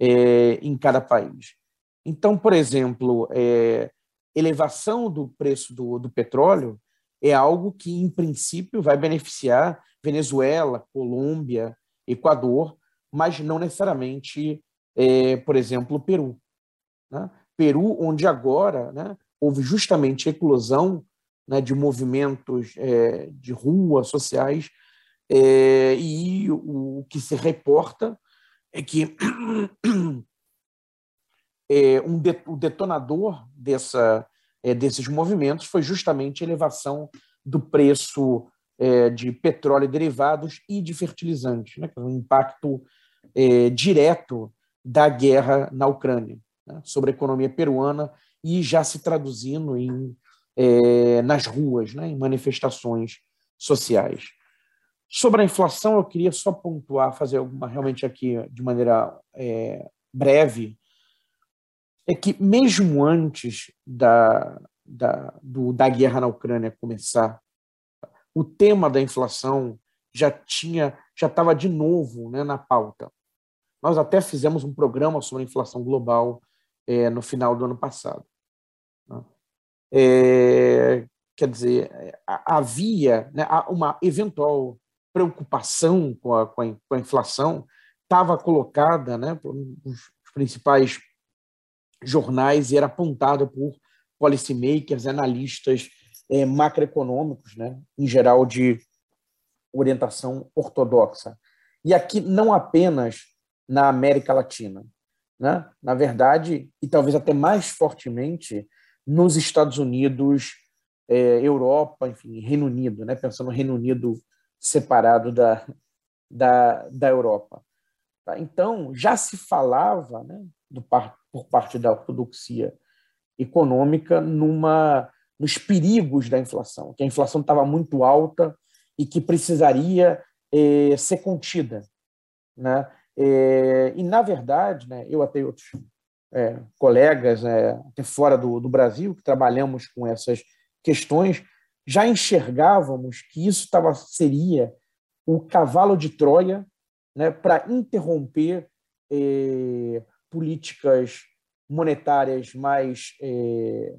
é, em cada país. Então, por exemplo, é, elevação do preço do, do petróleo é algo que, em princípio, vai beneficiar Venezuela, Colômbia, Equador, mas não necessariamente, é, por exemplo, Peru. Né? Peru, onde agora né, houve justamente eclosão né, de movimentos é, de rua, sociais, é, e o, o, que se reporta é que é, um de, o detonador dessa, é, desses movimentos foi justamente a elevação do preço é, de petróleo e derivados e de fertilizantes, né, um impacto é, direto da guerra na Ucrânia né, sobre a economia peruana e já se traduzindo em, é, nas ruas, né, em manifestações sociais. Sobre a inflação, eu queria só pontuar, fazer alguma realmente aqui de maneira é, breve, é que mesmo antes da, da, do, da guerra na Ucrânia começar, o tema da inflação já tinha já estava de novo né, na pauta. Nós até fizemos um programa sobre a inflação global é, no final do ano passado. Né? É, quer dizer, havia né, uma eventual preocupação com a, com a, inflação, estava colocada né, os principais jornais e era apontada por policymakers, analistas é, macroeconômicos, né, em geral de orientação ortodoxa. E aqui não apenas na América Latina, né? na verdade, e talvez até mais fortemente nos Estados Unidos, é, Europa, enfim, Reino Unido, né? pensando no Reino Unido separado da, da, da Europa. Tá? Então, já se falava né, do, por parte da ortodoxia econômica numa nos perigos da inflação, que a inflação estava muito alta e que precisaria eh, ser contida. Né? Eh, e, na verdade, né, eu até outros é, colegas, é, até fora do, do Brasil, que trabalhamos com essas questões, já enxergávamos que isso tava, seria o cavalo de Troia né, para interromper eh, políticas monetárias mais eh,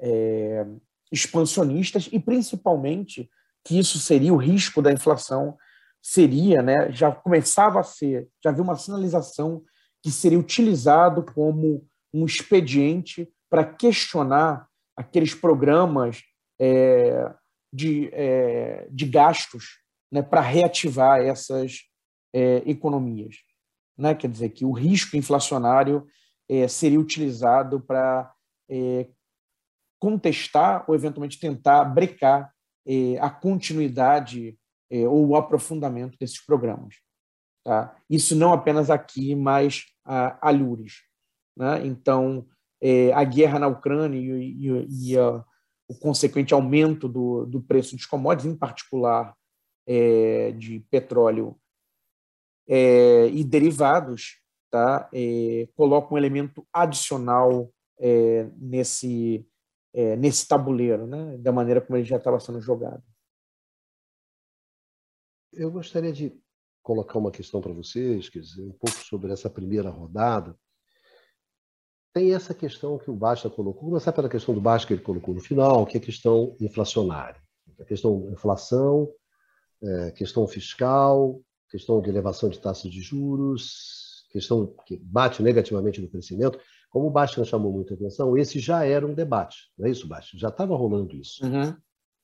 é, expansionistas e principalmente que isso seria o risco da inflação seria, né, já começava a ser, já havia uma sinalização que seria utilizado como um expediente para questionar aqueles programas é, de, é, de gastos né, para reativar essas é, economias. Né? Quer dizer, que o risco inflacionário é, seria utilizado para é, contestar ou eventualmente tentar brecar eh, a continuidade eh, ou o aprofundamento desses programas. Tá? Isso não apenas aqui, mas a, a Lures. Né? Então, eh, a guerra na Ucrânia e, e, e a, o consequente aumento do, do preço dos commodities, em particular eh, de petróleo eh, e derivados, tá? Eh, coloca um elemento adicional nesse é, nesse tabuleiro, né? da maneira como ele já estava sendo jogado. Eu gostaria de colocar uma questão para vocês, quer dizer, um pouco sobre essa primeira rodada. Tem essa questão que o Basta colocou, começar pela questão do Basta que ele colocou no final, que é a questão inflacionária. A questão inflação, é, questão fiscal, questão de elevação de taxas de juros, questão que bate negativamente no crescimento. Como o Bastian chamou muita atenção, esse já era um debate, não é isso, Bastian? Já estava rolando isso. Uhum.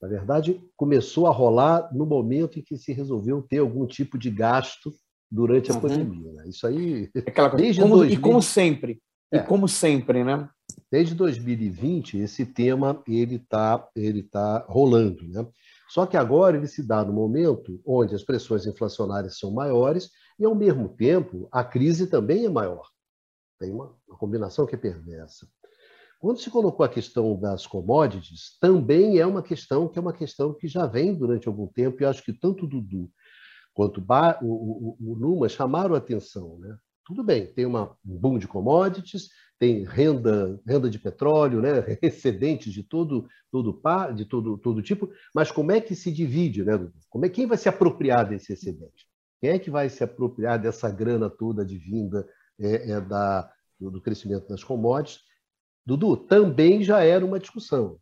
Na verdade, começou a rolar no momento em que se resolveu ter algum tipo de gasto durante a uhum. pandemia. Né? Isso aí. Aquela coisa. Desde como, 2000... E como sempre. É. E como sempre, né? Desde 2020, esse tema ele está ele tá rolando. Né? Só que agora ele se dá no momento onde as pressões inflacionárias são maiores e, ao mesmo tempo, a crise também é maior. Tem uma, uma combinação que é perversa. Quando se colocou a questão das commodities, também é uma questão que é uma questão que já vem durante algum tempo, e acho que tanto o Dudu quanto o, o, Numa chamaram a atenção. Né? Tudo bem, tem uma, um boom de commodities, tem renda, renda de petróleo, né? excedentes de todo, todo, de todo, todo tipo, mas como é que se divide? Né? Como é, quem vai se apropriar desse excedente? Quem é que vai se apropriar dessa grana toda advinda é, é da, do, crescimento das commodities. Dudu, também já era uma discussão.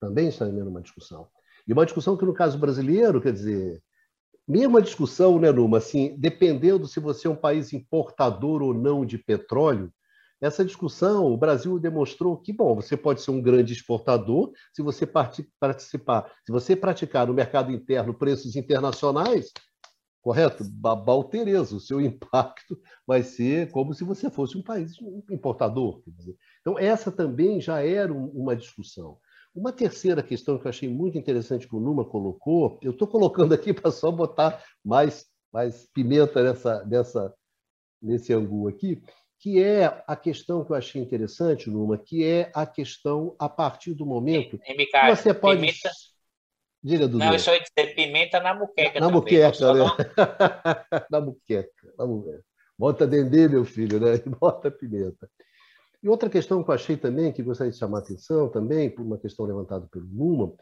Também está sendo uma discussão. E uma discussão que, no caso brasileiro, quer dizer, mesma discussão, né, Numa? Assim, dependendo se você é um país importador ou não de petróleo, essa discussão, o Brasil demonstrou que, bom, você pode ser um grande exportador se você participar, se você praticar no mercado interno preços internacionais, correto? Babal Tereza, o seu impacto vai ser como se você fosse um país importador. Então, essa também já era uma discussão. Uma terceira questão que eu achei muito interessante que o Numa colocou, eu estou colocando aqui para só botar mais, mais pimenta nessa, nessa, nesse angu aqui, que é a questão que eu achei interessante, Numa, que é a questão a partir do momento que você pode... Pimenta... Diga, Dudu. Não, eu só ia dizer pimenta na muqueca Na muqueca, né? na muqueca, na muqueca. Bota dendê, meu filho, né? Bota pimenta. E outra questão que eu achei também, que gostaria de chamar a atenção também, por uma questão levantada pelo Numa,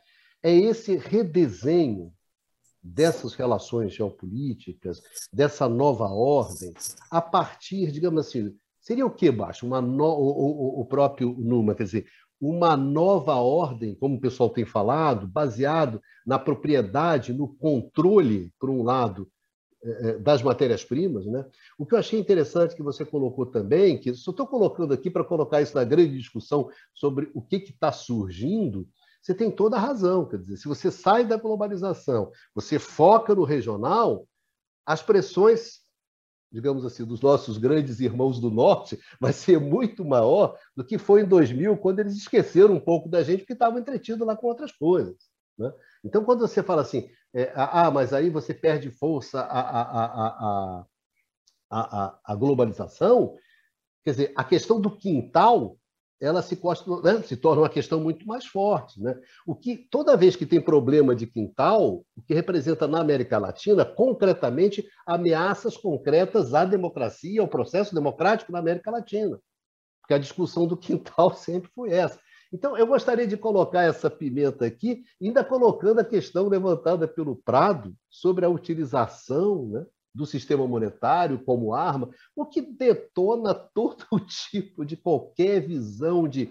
é esse redesenho dessas relações geopolíticas, dessa nova ordem, a partir, digamos assim, seria o que, Baixo? Uma no... o, o, o próprio Numa, quer dizer, uma nova ordem, como o pessoal tem falado, baseado na propriedade, no controle, por um lado, é, é, das matérias-primas. Né? O que eu achei interessante que você colocou também, que só estou colocando aqui para colocar isso na grande discussão sobre o que está surgindo, você tem toda a razão. Quer dizer, se você sai da globalização, você foca no regional, as pressões, digamos assim, dos nossos grandes irmãos do Norte vai ser muito maior do que foi em 2000, quando eles esqueceram um pouco da gente porque estavam entretidos lá com outras coisas. Né? Então, quando você fala assim, é, ah, mas aí você perde força a, a, a, a, a, globalização. Quer dizer, a questão do quintal ela se, né, se torna uma questão muito mais forte. Né? O que, toda vez que tem problema de quintal, o que representa na América Latina, concretamente, ameaças concretas à democracia, ao processo democrático na América Latina. Porque a discussão do quintal sempre foi essa. Então, eu gostaria de colocar essa pimenta aqui, ainda colocando a questão levantada pelo Prado sobre a utilização né, do sistema monetário como arma, o que detona todo tipo de qualquer visão de.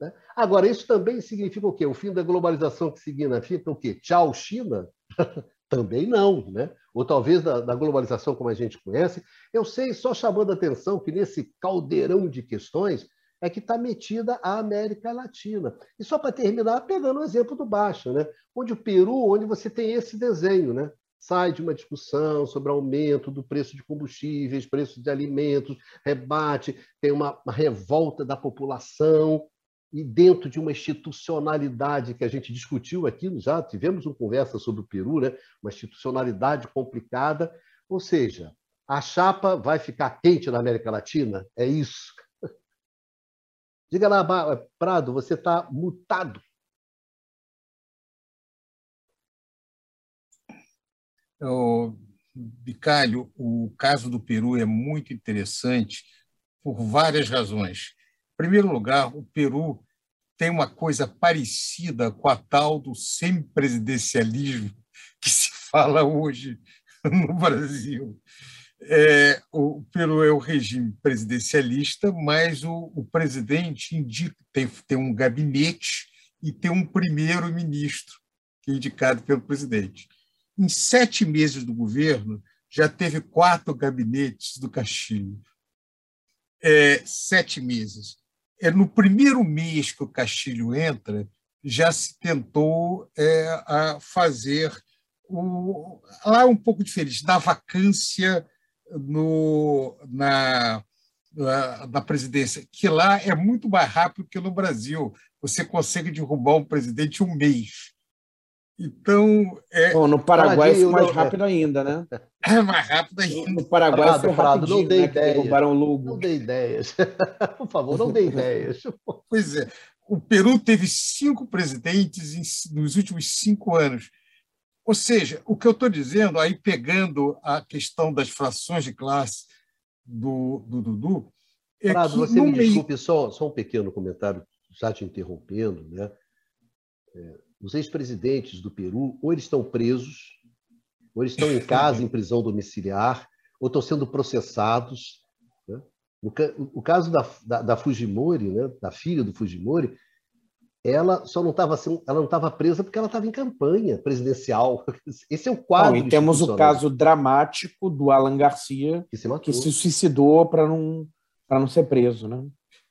Né? Agora, isso também significa o quê? O fim da globalização que fita, o quê? Tchau, China? também não, né? Ou talvez da, da, globalização como a gente conhece. Eu sei, só chamando a atenção, que nesse caldeirão de questões, é que está metida a América Latina. E só para terminar, pegando o exemplo do Baixa, né? onde o Peru, onde você tem esse desenho, né? Sai de uma discussão sobre aumento do preço de combustíveis, preço de alimentos, rebate, tem uma, revolta da população, e dentro de uma institucionalidade que a gente discutiu aqui, já tivemos uma conversa sobre o Peru, né? uma institucionalidade complicada, ou seja, a chapa vai ficar quente na América Latina? É isso. Diga lá, Prado, você está mutado. Bicalho, o caso do Peru é muito interessante por várias razões. Em primeiro lugar, o Peru tem uma coisa parecida com a tal do semipresidencialismo que se fala hoje no Brasil. É, o Peru é o regime presidencialista, mas o, o presidente indica, tem, tem um gabinete e tem um primeiro-ministro, é indicado pelo presidente. Em sete meses do governo, já teve quatro gabinetes do Castilho. É, sete meses. É no primeiro mês que o Castilho entra, já se tentou é, a fazer o, lá um pouco diferente, da vacância no, na, na, presidência, que lá é muito mais rápido que no Brasil. Você consegue derrubar um presidente um mês. Então. É... Bom, no Paraguai foi mais rápido ainda, né? É mais rápido ainda. No Paraguai Prado, foi Prado, não dê né, ideias. Derrubaram Lugo. Não dê ideias. Por favor, não dê ideias. Pois é. O Peru teve cinco presidentes nos últimos cinco anos. Ou seja, o que eu estou dizendo, aí pegando a questão das frações de classe do, do Dudu. É Prado, você me meio... desculpe, só, só um pequeno comentário, já te interrompendo. Né? É, os ex-presidentes do Peru, ou eles estão presos, ou eles estão em casa, em prisão domiciliar, ou estão sendo processados. Né? O, o, caso da, da, da Fujimori, né? da filha do Fujimori, ela só não estava assim, ela não estava presa porque ela estava em campanha presidencial. Esse é o quadro. e temos o caso dramático do Alan Garcia, que se, que se suicidou para não, não ser preso. Né?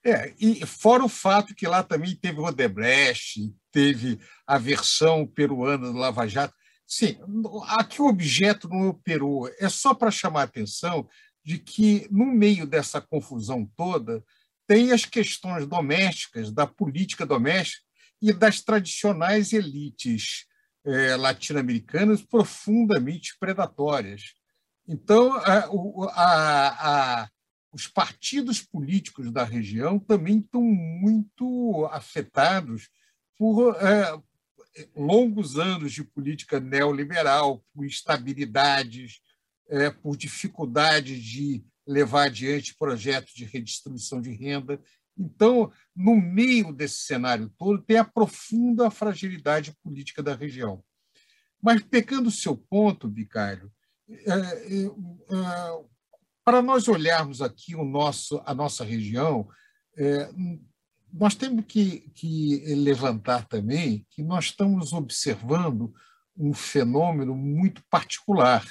É, e fora o fato que lá também teve o Odebrecht, teve a versão peruana do Lava Jato. Sim, aqui o objeto não operou. É só para chamar a atenção de que, no meio dessa confusão toda, tem as questões domésticas, da política doméstica e das tradicionais elites é, latino-americanas profundamente predatórias. Então, a, a, a, os partidos políticos da região também estão muito afetados por é, longos anos de política neoliberal, por instabilidades, é, por dificuldade de levar adiante projetos de redistribuição de renda. Então, no meio desse cenário todo, tem a profunda fragilidade política da região. Mas, pegando o seu ponto, Bicário, é, é, é, para nós olharmos aqui o nosso, a nossa região, nós temos que, que levantar também que nós estamos observando um fenômeno muito particular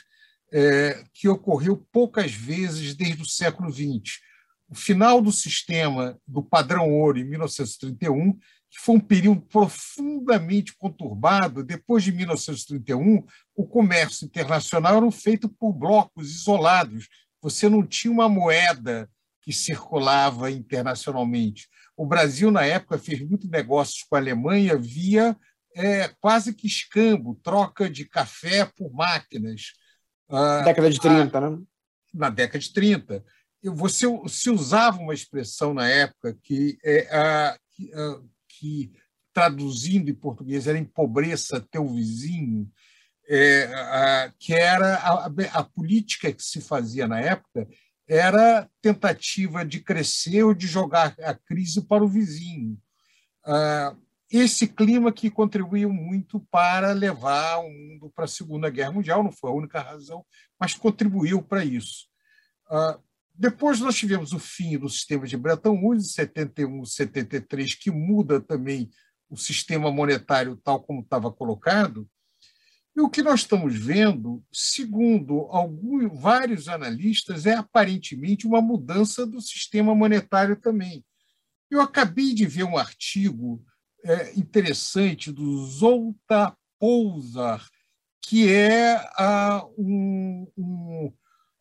é, que ocorreu poucas vezes desde o século XX. O final do sistema do padrão ouro, em 1931, que foi um período profundamente conturbado. Depois de 1931, o comércio internacional era feito por blocos isolados. Você não tinha uma moeda que circulava internacionalmente. O Brasil, na época, fez muitos negócios com a Alemanha via é, quase que escambo, troca de café por máquinas. Ah, década de 30, né? Na década de 30. Você se usava uma expressão na época que, é, a, que, a, que traduzindo em português era empobreça teu vizinho, é, a, que era a, a, política que se fazia na época era tentativa de crescer ou de jogar a crise para o vizinho. Ah, esse clima que contribuiu muito para levar o mundo para a Segunda Guerra Mundial, não foi a única razão, mas contribuiu para isso. Ah, depois nós tivemos o fim do sistema de Bretton Woods, em 71, 73, que muda também o sistema monetário tal como estava colocado. E o que nós estamos vendo, segundo alguns, vários analistas, é aparentemente uma mudança do sistema monetário também. Eu acabei de ver um artigo é, interessante do Zolta Pouzar, que é uh, um, um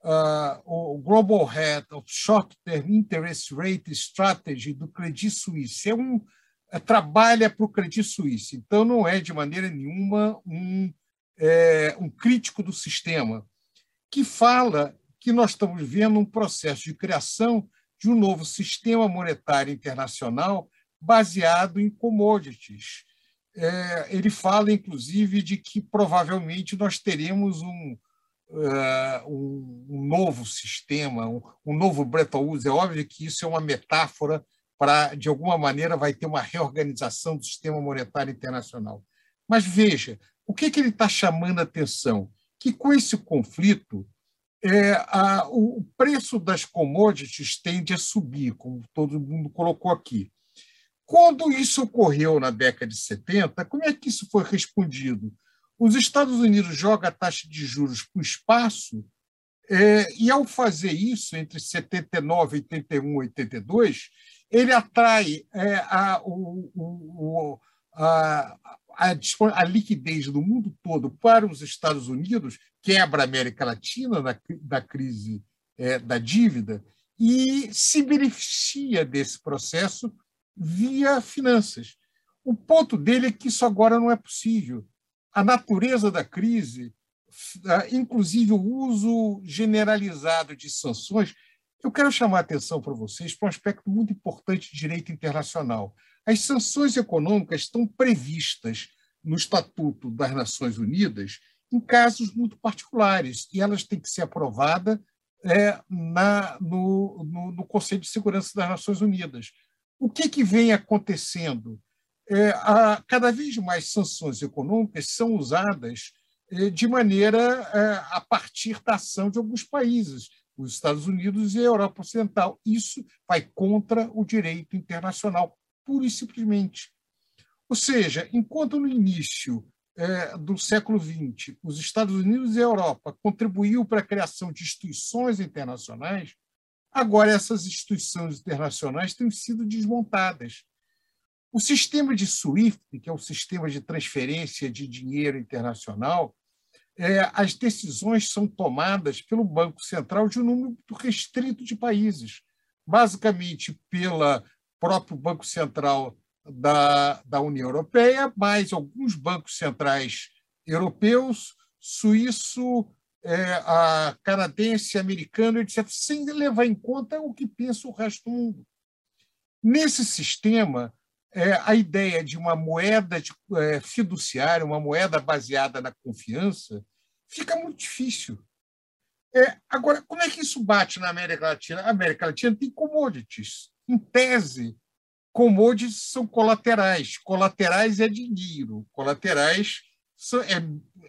uh, o Global Head of Short Term Interest Rate Strategy do Credit Suisse. É um, é, trabalha para o Credit Suisse, então não é de maneira nenhuma um, é, um crítico do sistema, que fala que nós estamos vendo um processo de criação de um novo sistema monetário internacional baseado em commodities. É, ele fala, inclusive, de que provavelmente nós teremos um, uh, um, um, novo sistema, um, um, novo Bretton Woods. É óbvio que isso é uma metáfora para, de alguma maneira, vai ter uma reorganização do sistema monetário internacional. Mas veja, o que, que ele está chamando a atenção? Que com esse conflito, é, a, o preço das commodities tende a subir, como todo mundo colocou aqui. Quando isso ocorreu na década de 70, como é que isso foi respondido? Os Estados Unidos jogam a taxa de juros para o espaço é, e, ao fazer isso, entre 79, 81 e 82, ele atrai é, a, o, o, a, a, a, liquidez do mundo todo para os Estados Unidos, quebra a América Latina na, na crise é, da dívida e se beneficia desse processo via finanças. O ponto dele é que isso agora não é possível. A natureza da crise, inclusive o uso generalizado de sanções, eu quero chamar a atenção para vocês para um aspecto muito importante de direito internacional. As sanções econômicas estão previstas no Estatuto das Nações Unidas em casos muito particulares e elas têm que ser aprovadas é, na, no, no, no Conselho de Segurança das Nações Unidas. O que, que vem acontecendo? É, a, cada vez mais sanções econômicas são usadas é, de maneira é, a partir da ação de alguns países, os Estados Unidos e a Europa Ocidental. Isso vai contra o direito internacional, pura e simplesmente. Ou seja, enquanto no início é, do século XX os Estados Unidos e a Europa contribuíram para a criação de instituições internacionais, agora essas instituições internacionais têm sido desmontadas. O sistema de SWIFT, que é o sistema de transferência de dinheiro internacional, é, as decisões são tomadas pelo Banco Central de um número restrito de países, basicamente pelo próprio Banco Central da, da União Europeia, mais alguns bancos centrais europeus, suíço, é, a canadense, americano, etc., sem levar em conta o que pensa o resto do mundo. Nesse sistema, é, a ideia de uma moeda de, é, fiduciária, uma moeda baseada na confiança, fica muito difícil. É, agora, como é que isso bate na América Latina? A América Latina tem commodities. Em tese, commodities são colaterais. Colaterais é dinheiro. Colaterais são, é,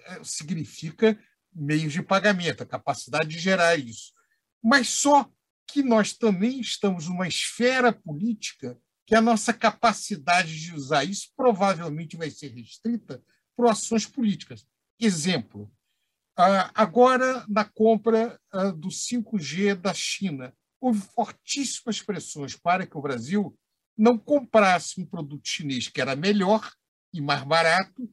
é, significa meios de pagamento, a capacidade de gerar isso. Mas só que nós também estamos numa esfera política que a nossa capacidade de usar isso provavelmente vai ser restrita por ações políticas. Exemplo, ah, agora na compra ah, do 5G da China, houve fortíssimas pressões para que o Brasil não comprasse um produto chinês que era melhor e mais barato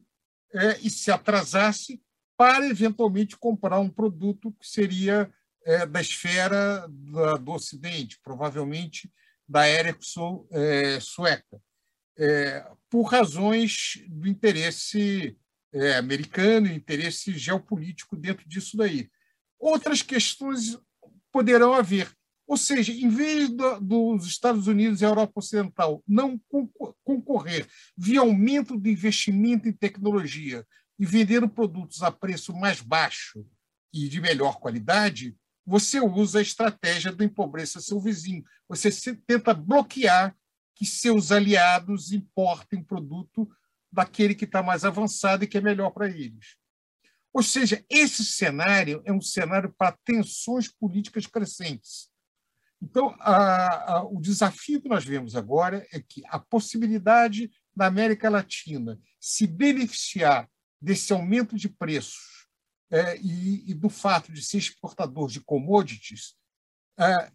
é, e se atrasasse para eventualmente comprar um produto que seria é, da esfera do Ocidente, provavelmente da Ericsson é, sueca, é, por razões do interesse é, americano, interesse geopolítico dentro disso daí. Outras questões poderão haver. Ou seja, em vez do, dos Estados Unidos e a Europa Ocidental não concorrer via aumento do investimento em tecnologia e vendendo produtos a preço mais baixo e de melhor qualidade, você usa a estratégia do empobreça seu vizinho. Você tenta bloquear que seus aliados importem produto daquele que está mais avançado e que é melhor para eles. Ou seja, esse cenário é um cenário para tensões políticas crescentes. Então, a, a, o desafio que nós vemos agora é que a possibilidade da América Latina se beneficiar desse aumento de preços é, e, e, do fato de ser exportador de commodities é,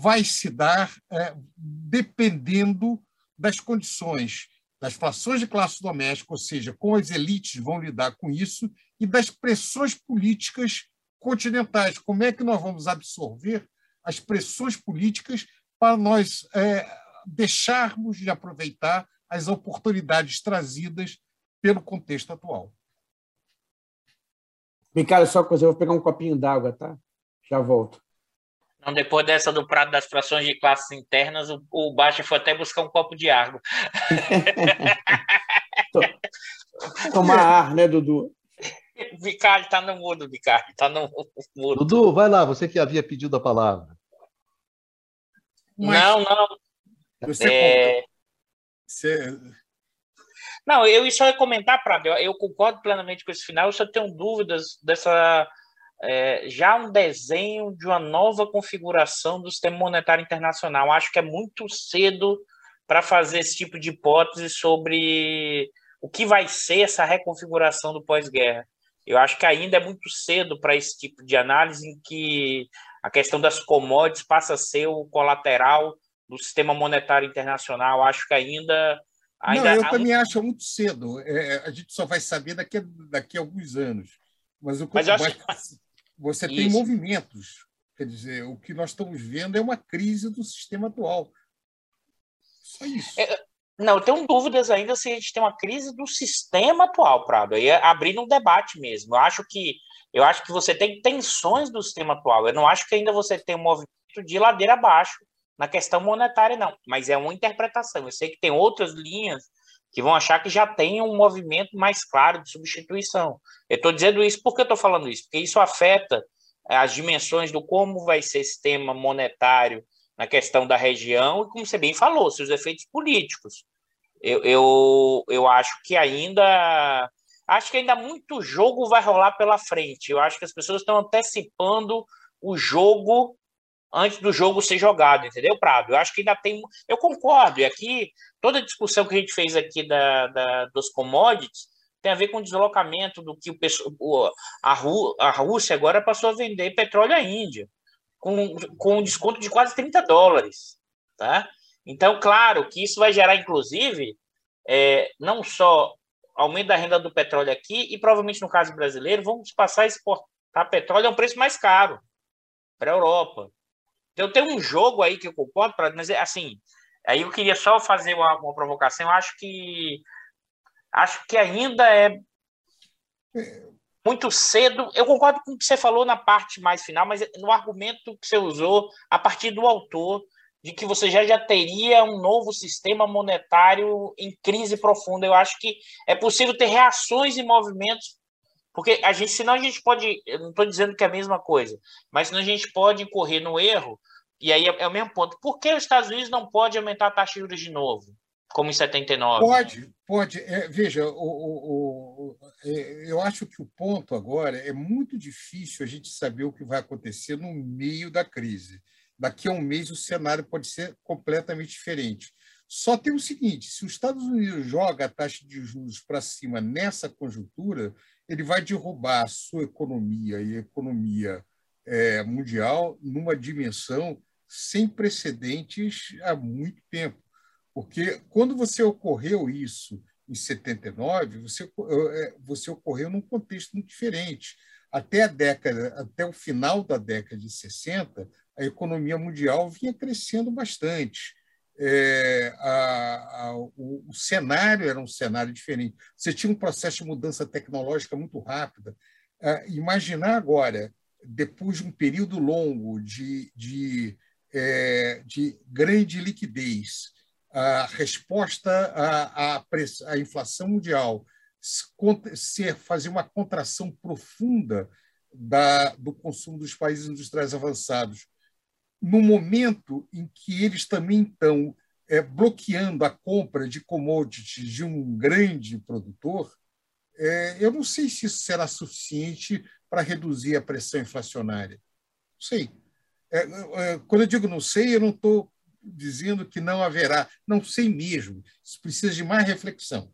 vai se dar é, dependendo das condições das frações de classe doméstica, ou seja, como as elites vão lidar com isso, e das pressões políticas continentais. Como é que nós vamos absorver as pressões políticas para nós é, deixarmos de aproveitar as oportunidades trazidas pelo contexto atual? Ricardo, só coisa, eu vou pegar um copinho d'água, tá? Já volto. Não, depois dessa do prato das frações de classes internas, o, o Baixa foi até buscar um copo de água. Tomar ar, né, Dudu? Vicário tá no mudo, Vicário, tá no mudo. Dudu, vai lá, você que havia pedido a palavra. Mas... Não, não. Você, é... você não, eu só ia comentar, Prado, eu, eu, concordo plenamente com esse final, eu só tenho dúvidas dessa. É, já um desenho de uma nova configuração do sistema monetário internacional. Acho que é muito cedo para fazer esse tipo de hipótese sobre o que vai ser essa reconfiguração do pós-guerra. Eu acho que ainda é muito cedo para esse tipo de análise em que a questão das commodities passa a ser o colateral do sistema monetário internacional. Acho que ainda Ainda não, eu também acho muito cedo. É, a gente só vai saber daqui a, daqui a alguns anos. Mas, o, mas acho... você Isso. tem movimentos. Quer dizer, o que nós estamos vendo é uma crise do sistema atual. Só isso. É, não, eu tenho dúvidas ainda se a gente tem uma crise do sistema atual, Prado. Aí é abrindo um debate mesmo. Eu acho que eu acho que você tem tensões do sistema atual. Eu não acho que ainda você tem um movimento de ladeira abaixo na questão monetária, não, mas é uma interpretação. Eu sei que tem outras linhas que vão achar que já tem um movimento mais claro de substituição. Eu estou dizendo isso porque eu estou falando isso, porque isso afeta é, as dimensões do como vai ser sistema monetário na questão da região e, como você bem falou, seus efeitos políticos. Eu, eu, eu acho que ainda acho que ainda muito jogo vai rolar pela frente. Eu acho que as pessoas estão antecipando o jogo antes do jogo ser jogado, entendeu, Prado? Eu acho que ainda tem. Eu concordo, e aqui toda a discussão que a gente fez aqui da, da dos commodities tem a ver com o deslocamento do que o, a, Rú, a Rússia agora passou a vender petróleo à Índia, com, com um desconto de quase 30 dólares. Tá? Então, claro que isso vai gerar, inclusive, é, não só aumento da renda do petróleo aqui, e provavelmente no caso brasileiro, vamos passar a exportar petróleo a um preço mais caro para a Europa. Então tem um jogo aí que eu concordo, mas é assim, aí eu queria só fazer uma, uma provocação, eu acho que acho que ainda é muito cedo. Eu concordo com o que você falou na parte mais final, mas no argumento que você usou a partir do autor de que você já, já teria um novo sistema monetário em crise profunda. Eu acho que é possível ter reações e movimentos, porque a gente, senão a gente pode, eu não estou dizendo que é a mesma coisa, mas senão a gente pode incorrer no erro, e aí é, é o mesmo ponto. Por que os Estados Unidos não pode aumentar a taxa de juros de novo? como em 79? Pode, pode. É, veja, o, o, o, é, eu acho que o ponto agora é muito difícil a gente saber o que vai acontecer no meio da crise. Daqui a um mês o cenário pode ser completamente diferente. Só tem o seguinte: se os Estados Unidos joga a taxa de juros para cima nessa conjuntura, ele vai derrubar a sua economia e a economia é, mundial numa dimensão sem precedentes há muito tempo. Porque quando você ocorreu isso em 79, você, é, você ocorreu num contexto muito diferente. Até a década, até o final da década de 60, a economia mundial vinha crescendo bastante. É, a, a, o, o, cenário era um cenário diferente. Você tinha um processo de mudança tecnológica muito rápida. É, imaginar agora, depois de um período longo de, de, é, de grande liquidez, a resposta à, à, à inflação mundial ser fazer uma contração profunda da, do consumo dos países industriais avançados, no momento em que eles também estão é, bloqueando a compra de commodities de um grande produtor, é, eu não sei se isso será suficiente para reduzir a pressão inflacionária. Não sei. É, é quando eu digo não sei, eu não estou dizendo que não haverá. Não sei mesmo. Isso precisa de mais reflexão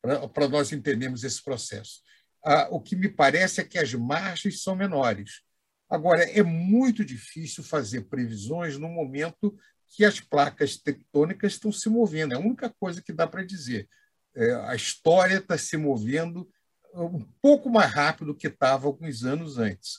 para nós entendermos esse processo. Ah, o que me parece é que as margens são menores. Agora, é muito difícil fazer previsões no momento que as placas tectônicas estão se movendo. É a única coisa que dá para dizer. É, a história está se movendo um pouco mais rápido do que estava alguns anos antes.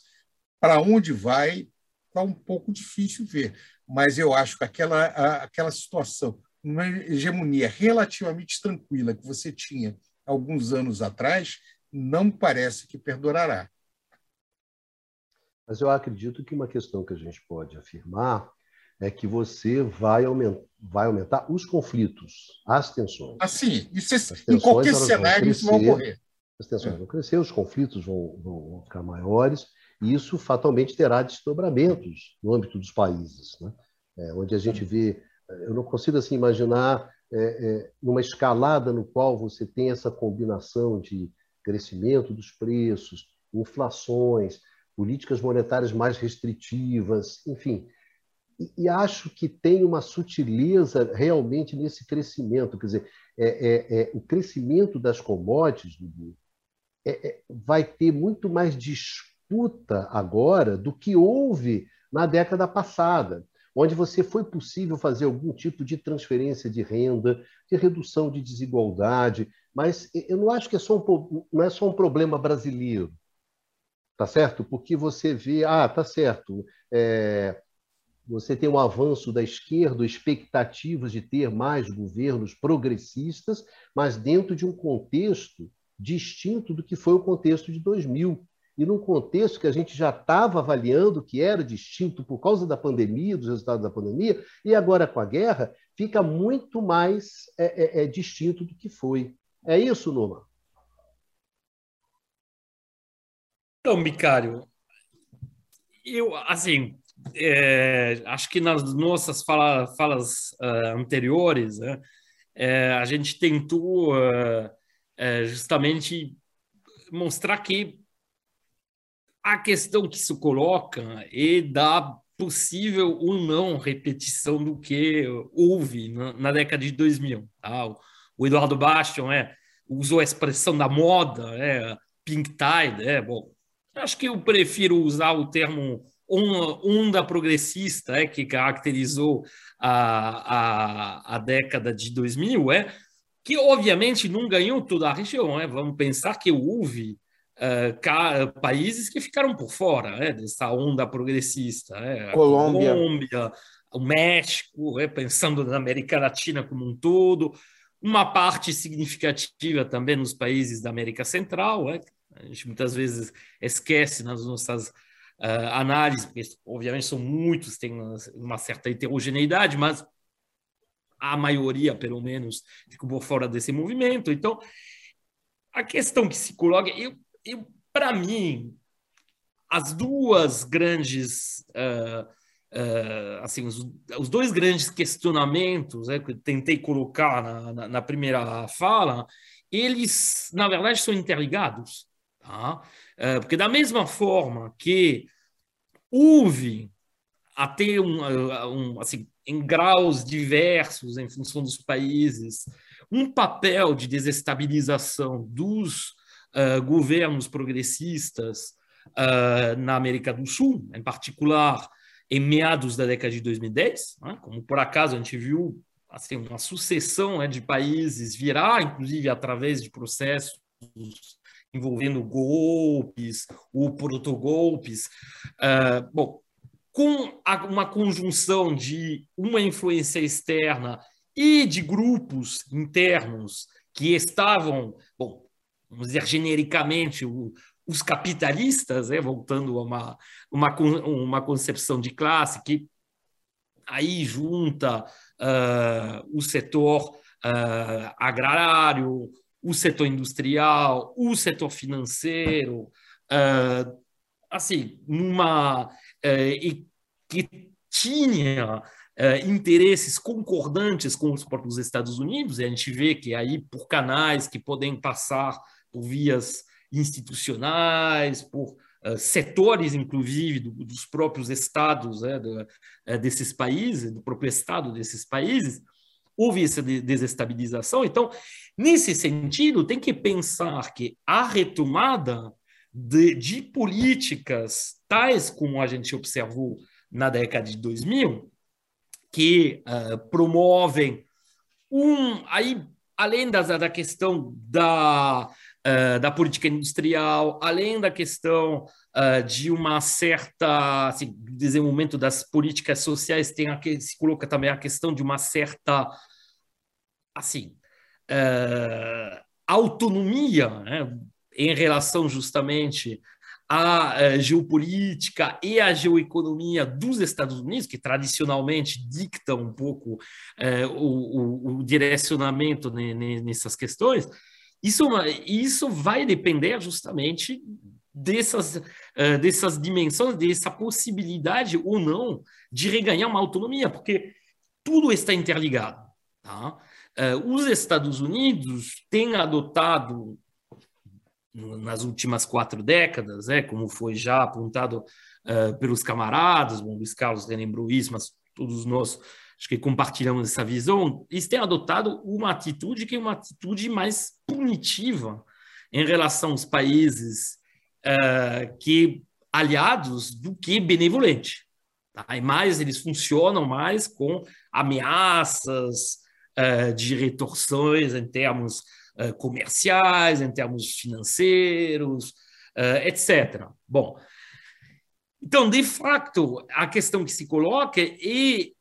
Para onde vai, está um pouco difícil ver mas eu acho que aquela, aquela situação, uma hegemonia relativamente tranquila que você tinha alguns anos atrás, não parece que perdurará. Mas eu acredito que uma questão que a gente pode afirmar é que você vai aumentar, vai aumentar os conflitos, as tensões. Assim, isso é, tensões, em qualquer cenário crescer, isso vai ocorrer. As tensões é. vão crescer, os conflitos vão, vão, ficar maiores, e isso fatalmente terá desdobramentos no âmbito dos países, né? é, onde a gente vê, eu não consigo assim imaginar é, é, escalada no qual você tem essa combinação de crescimento dos preços, inflações, políticas monetárias mais restritivas, enfim. E, e acho que tem uma sutileza realmente nesse crescimento, quer dizer, é, é, é o crescimento das commodities vai ter muito mais disputa agora do que houve na década passada onde você foi possível fazer algum tipo de transferência de renda, de redução de desigualdade, mas eu não acho que é só um, não é só um problema brasileiro, tá certo? Porque você vê, ah, tá certo, é, você tem um avanço da esquerda, expectativas de ter mais governos progressistas, mas dentro de um contexto distinto do que foi o contexto de 2000, e num contexto que a gente já estava avaliando que era distinto por causa da pandemia, dos resultados da pandemia, e agora com a guerra, fica muito mais é, é, é distinto do que foi. É isso, Numa? Então, Bicário, eu, assim, é, acho que nas nossas fala, falas uh, anteriores, né, é, a gente tentou uh, justamente mostrar que a questão que isso coloca e da possível ou não repetição do que houve na, na década de 2000. Tá? O, o Eduardo Bastion é, usou a expressão da moda, é, pink tide, é, bom, acho que eu prefiro usar o termo onda progressista é, que caracterizou a, a, a década de 2000, é, que obviamente não ganhou toda a região. É, vamos pensar que houve uh, países que ficaram por fora é, dessa onda progressista. É, Colômbia. Colômbia, o México, é, pensando na América Latina como um todo, uma parte significativa também nos países da América Central. É, a gente muitas vezes esquece nas nossas uh, análises, porque obviamente são muitos, tem uma, uma, certa heterogeneidade, mas a maioria, pelo menos, ficou por fora desse movimento. Então, a questão que se coloca, eu, para mim, as duas grandes, uh, uh, assim, os, os, dois grandes questionamentos né, que eu tentei colocar na, na, na primeira fala, eles, na verdade, são interligados. Tá? É, porque, da mesma forma que houve até um, um, assim, em graus diversos, em função dos países, um papel de desestabilização dos uh, governos progressistas uh, na América do Sul, em particular em meados da década de 2010, né? como por acaso a gente viu assim, uma sucessão né, de países virar, inclusive através de processos envolvendo golpes ou protogolpes. Uh, bom, com a, uma conjunção de uma influência externa e de grupos internos que estavam, bom, vamos dizer genericamente, o, os capitalistas, né, voltando a uma, uma, uma concepção de classe que aí junta uh, o setor uh, agrário, o setor industrial, o setor financeiro, uh, assim, numa uh, que tinha uh, interesses concordantes com os próprios Estados Unidos, e a gente vê que aí por canais que podem passar por vias institucionais, por uh, setores, inclusive, do, dos próprios estados né, do, uh, desses países, do próprio estado desses países, houve essa desestabilização. Então, nesse sentido, tem que pensar que a retomada de, de políticas tais como a gente observou na década de 2000, que uh, promovem um aí além da, da questão da, uh, da política industrial, além da questão uh, de uma certa assim, desenvolvimento das políticas sociais, tem aqui, se coloca também a questão de uma certa assim, uh, autonomia né, em relação justamente à geopolítica e à geoeconomia dos Estados Unidos, que tradicionalmente dictam um pouco uh, o, o, o, direcionamento nessas questões, isso, isso vai depender justamente dessas, dessas dimensões, dessa possibilidade ou não de reganhar uma autonomia, porque tudo está interligado. Tá? Uh, os Estados Unidos têm adotado, nas últimas quatro décadas, é, como foi já apontado uh, pelos camaradas, bom, Luiz Carlos relembrou isso, mas todos nós acho que compartilhamos essa visão, eles têm adotado uma atitude que é uma atitude mais punitiva em relação aos países uh, que aliados do que benevolente. Tá? E mais eles funcionam mais com ameaças, uh, de retorções em termos uh, comerciais, em termos financeiros, etc. Bom, então, de fato, a questão que se coloca é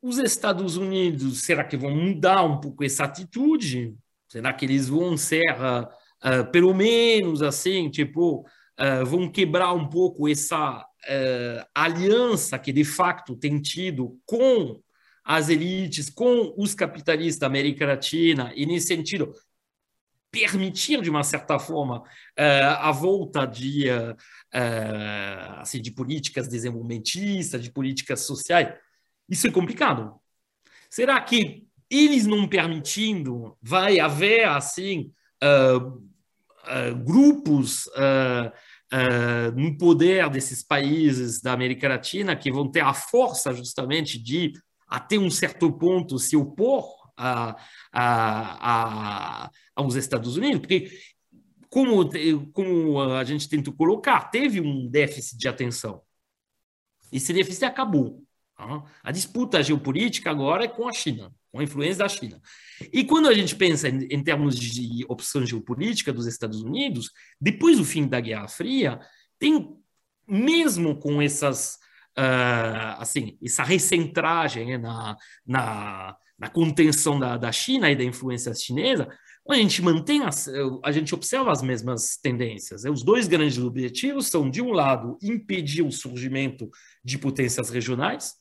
os Estados Unidos, será que vão mudar um pouco essa atitude? Será que eles vão ser, uh, pelo menos assim, tipo, uh, vão quebrar um pouco essa uh, aliança que de fato tem tido com as elites, com os capitalistas da América Latina, e nesse sentido, permitir, de uma certa forma, uh, a volta de, uh, uh, assim, de políticas desenvolvimentistas, de políticas sociais, isso é complicado. Será que eles não permitindo, vai haver, assim, grupos uh, no poder desses países da América Latina que vão ter a força justamente de, até um certo ponto, se opor a, a, a, aos Estados Unidos, porque como, como a gente tentou colocar, teve um déficit de atenção. Esse déficit acabou. A disputa geopolítica agora é com a China, com a influência da China. E quando a gente pensa em, em termos de opção geopolítica dos Estados Unidos, depois do fim da Guerra Fria, tem, mesmo com essas, uh, assim, essa recentragem né, na, na, na contenção da, da China e da influência chinesa, a gente mantém, as, a gente observa as mesmas tendências. Os dois grandes objetivos são, de um lado, impedir o surgimento de potências regionais,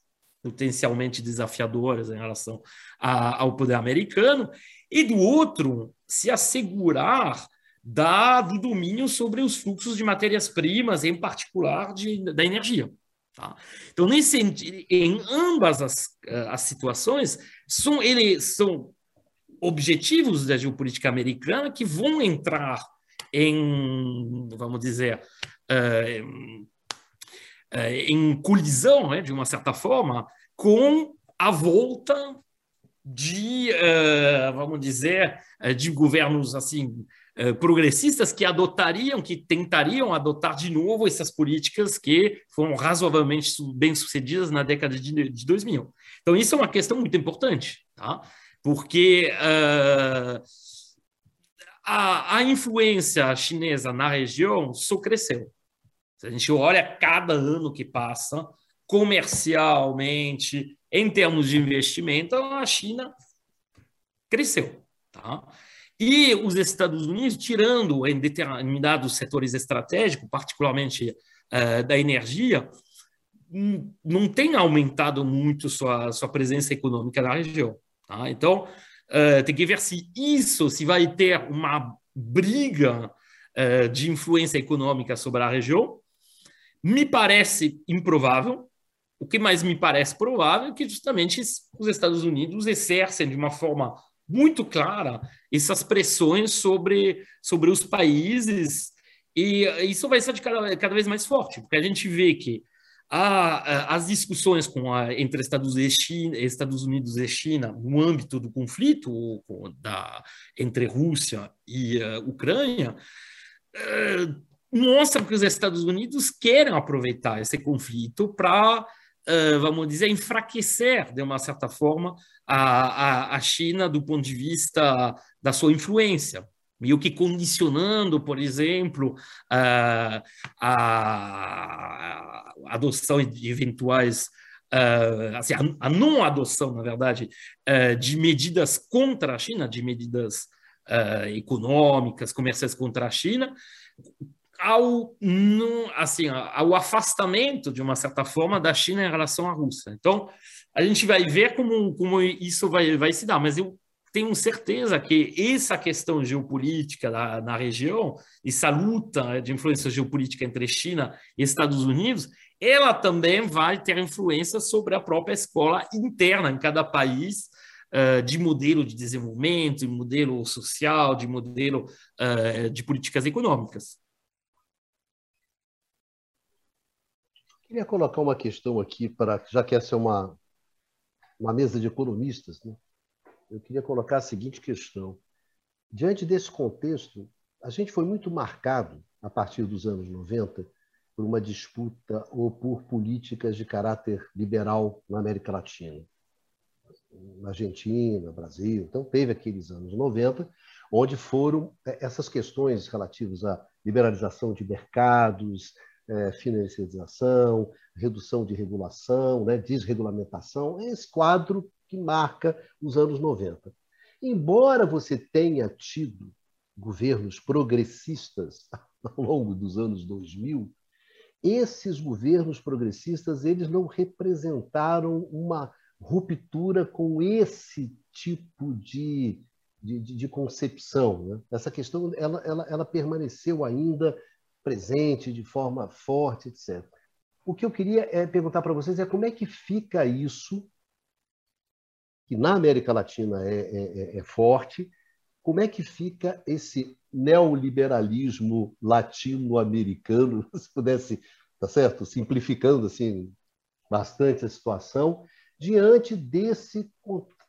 potencialmente desafiadoras em relação a, ao poder americano, e do outro, se assegurar da, do domínio sobre os fluxos de matérias-primas, em particular de, da energia. Tá? Então, nesse, em ambas as, as situações, são, eles são objetivos da geopolítica americana que vão entrar em, vamos dizer, uh, em colisão, né, de uma certa forma, com a volta de, uh, vamos dizer, de governos assim progressistas que adotariam, que tentariam adotar de novo essas políticas que foram razoavelmente bem sucedidas na década de, de 2000. Então isso é uma questão muito importante, tá? porque uh, a, a, influência chinesa na região só cresceu. Se a gente olha cada ano que passa, comercialmente, em termos de investimento, a China cresceu. Tá? E os Estados Unidos, tirando em determinados setores estratégicos, particularmente uh, da energia, não tem aumentado muito sua, sua presença econômica na região. Tá? Então, uh, tem que ver se isso, se vai ter uma briga uh, de influência econômica sobre a região. Me parece improvável. O que mais me parece provável é que justamente os Estados Unidos exercem de uma forma muito clara essas pressões sobre, sobre os países e isso vai ser de cada, cada vez mais forte, porque a gente vê que a, as discussões com a, entre Estados, e China, Estados Unidos e China no âmbito do conflito da, entre Rússia e uh, Ucrânia uh, mostram que os Estados Unidos querem aproveitar esse conflito para, vamos dizer, enfraquecer, de uma certa forma, a, a, a China do ponto de vista da sua influência. Meio que condicionando, por exemplo, a, a, adoção de eventuais, assim, a, não adoção, na verdade, de medidas contra a China, de medidas econômicas, comerciais contra a China, ao, assim, ao afastamento, de uma certa forma, da China em relação à Rússia. Então, a gente vai ver como, como isso vai, vai se dar, mas eu tenho certeza que essa questão geopolítica na, na, região, essa luta de influência geopolítica entre China e Estados Unidos, ela também vai ter influência sobre a própria escola interna em cada país, uh, de modelo de desenvolvimento, de modelo social, de modelo uh, de políticas econômicas. Queria colocar uma questão aqui, para já que essa é uma, uma mesa de economistas, né? eu queria colocar a seguinte questão. Diante desse contexto, a gente foi muito marcado, a partir dos anos 90, por uma disputa ou por políticas de caráter liberal na América Latina. Na Argentina, Brasil. Então, teve aqueles anos 90, onde foram é, essas questões relativas à liberalização de mercados, é, financiarização, redução de regulação, né, desregulamentação, é esse quadro que marca os anos 90. Embora você tenha tido governos progressistas ao longo dos anos 2000, esses governos progressistas eles não representaram uma ruptura com esse tipo de, de, de concepção. Né? Essa questão ela, ela, ela permaneceu ainda presente de forma forte, etc. O que eu queria é perguntar para vocês é como é que fica isso que na América Latina é, é, é, é forte, como é que fica esse neoliberalismo latino-americano, se pudesse, tá certo, simplificando assim bastante a situação, diante desse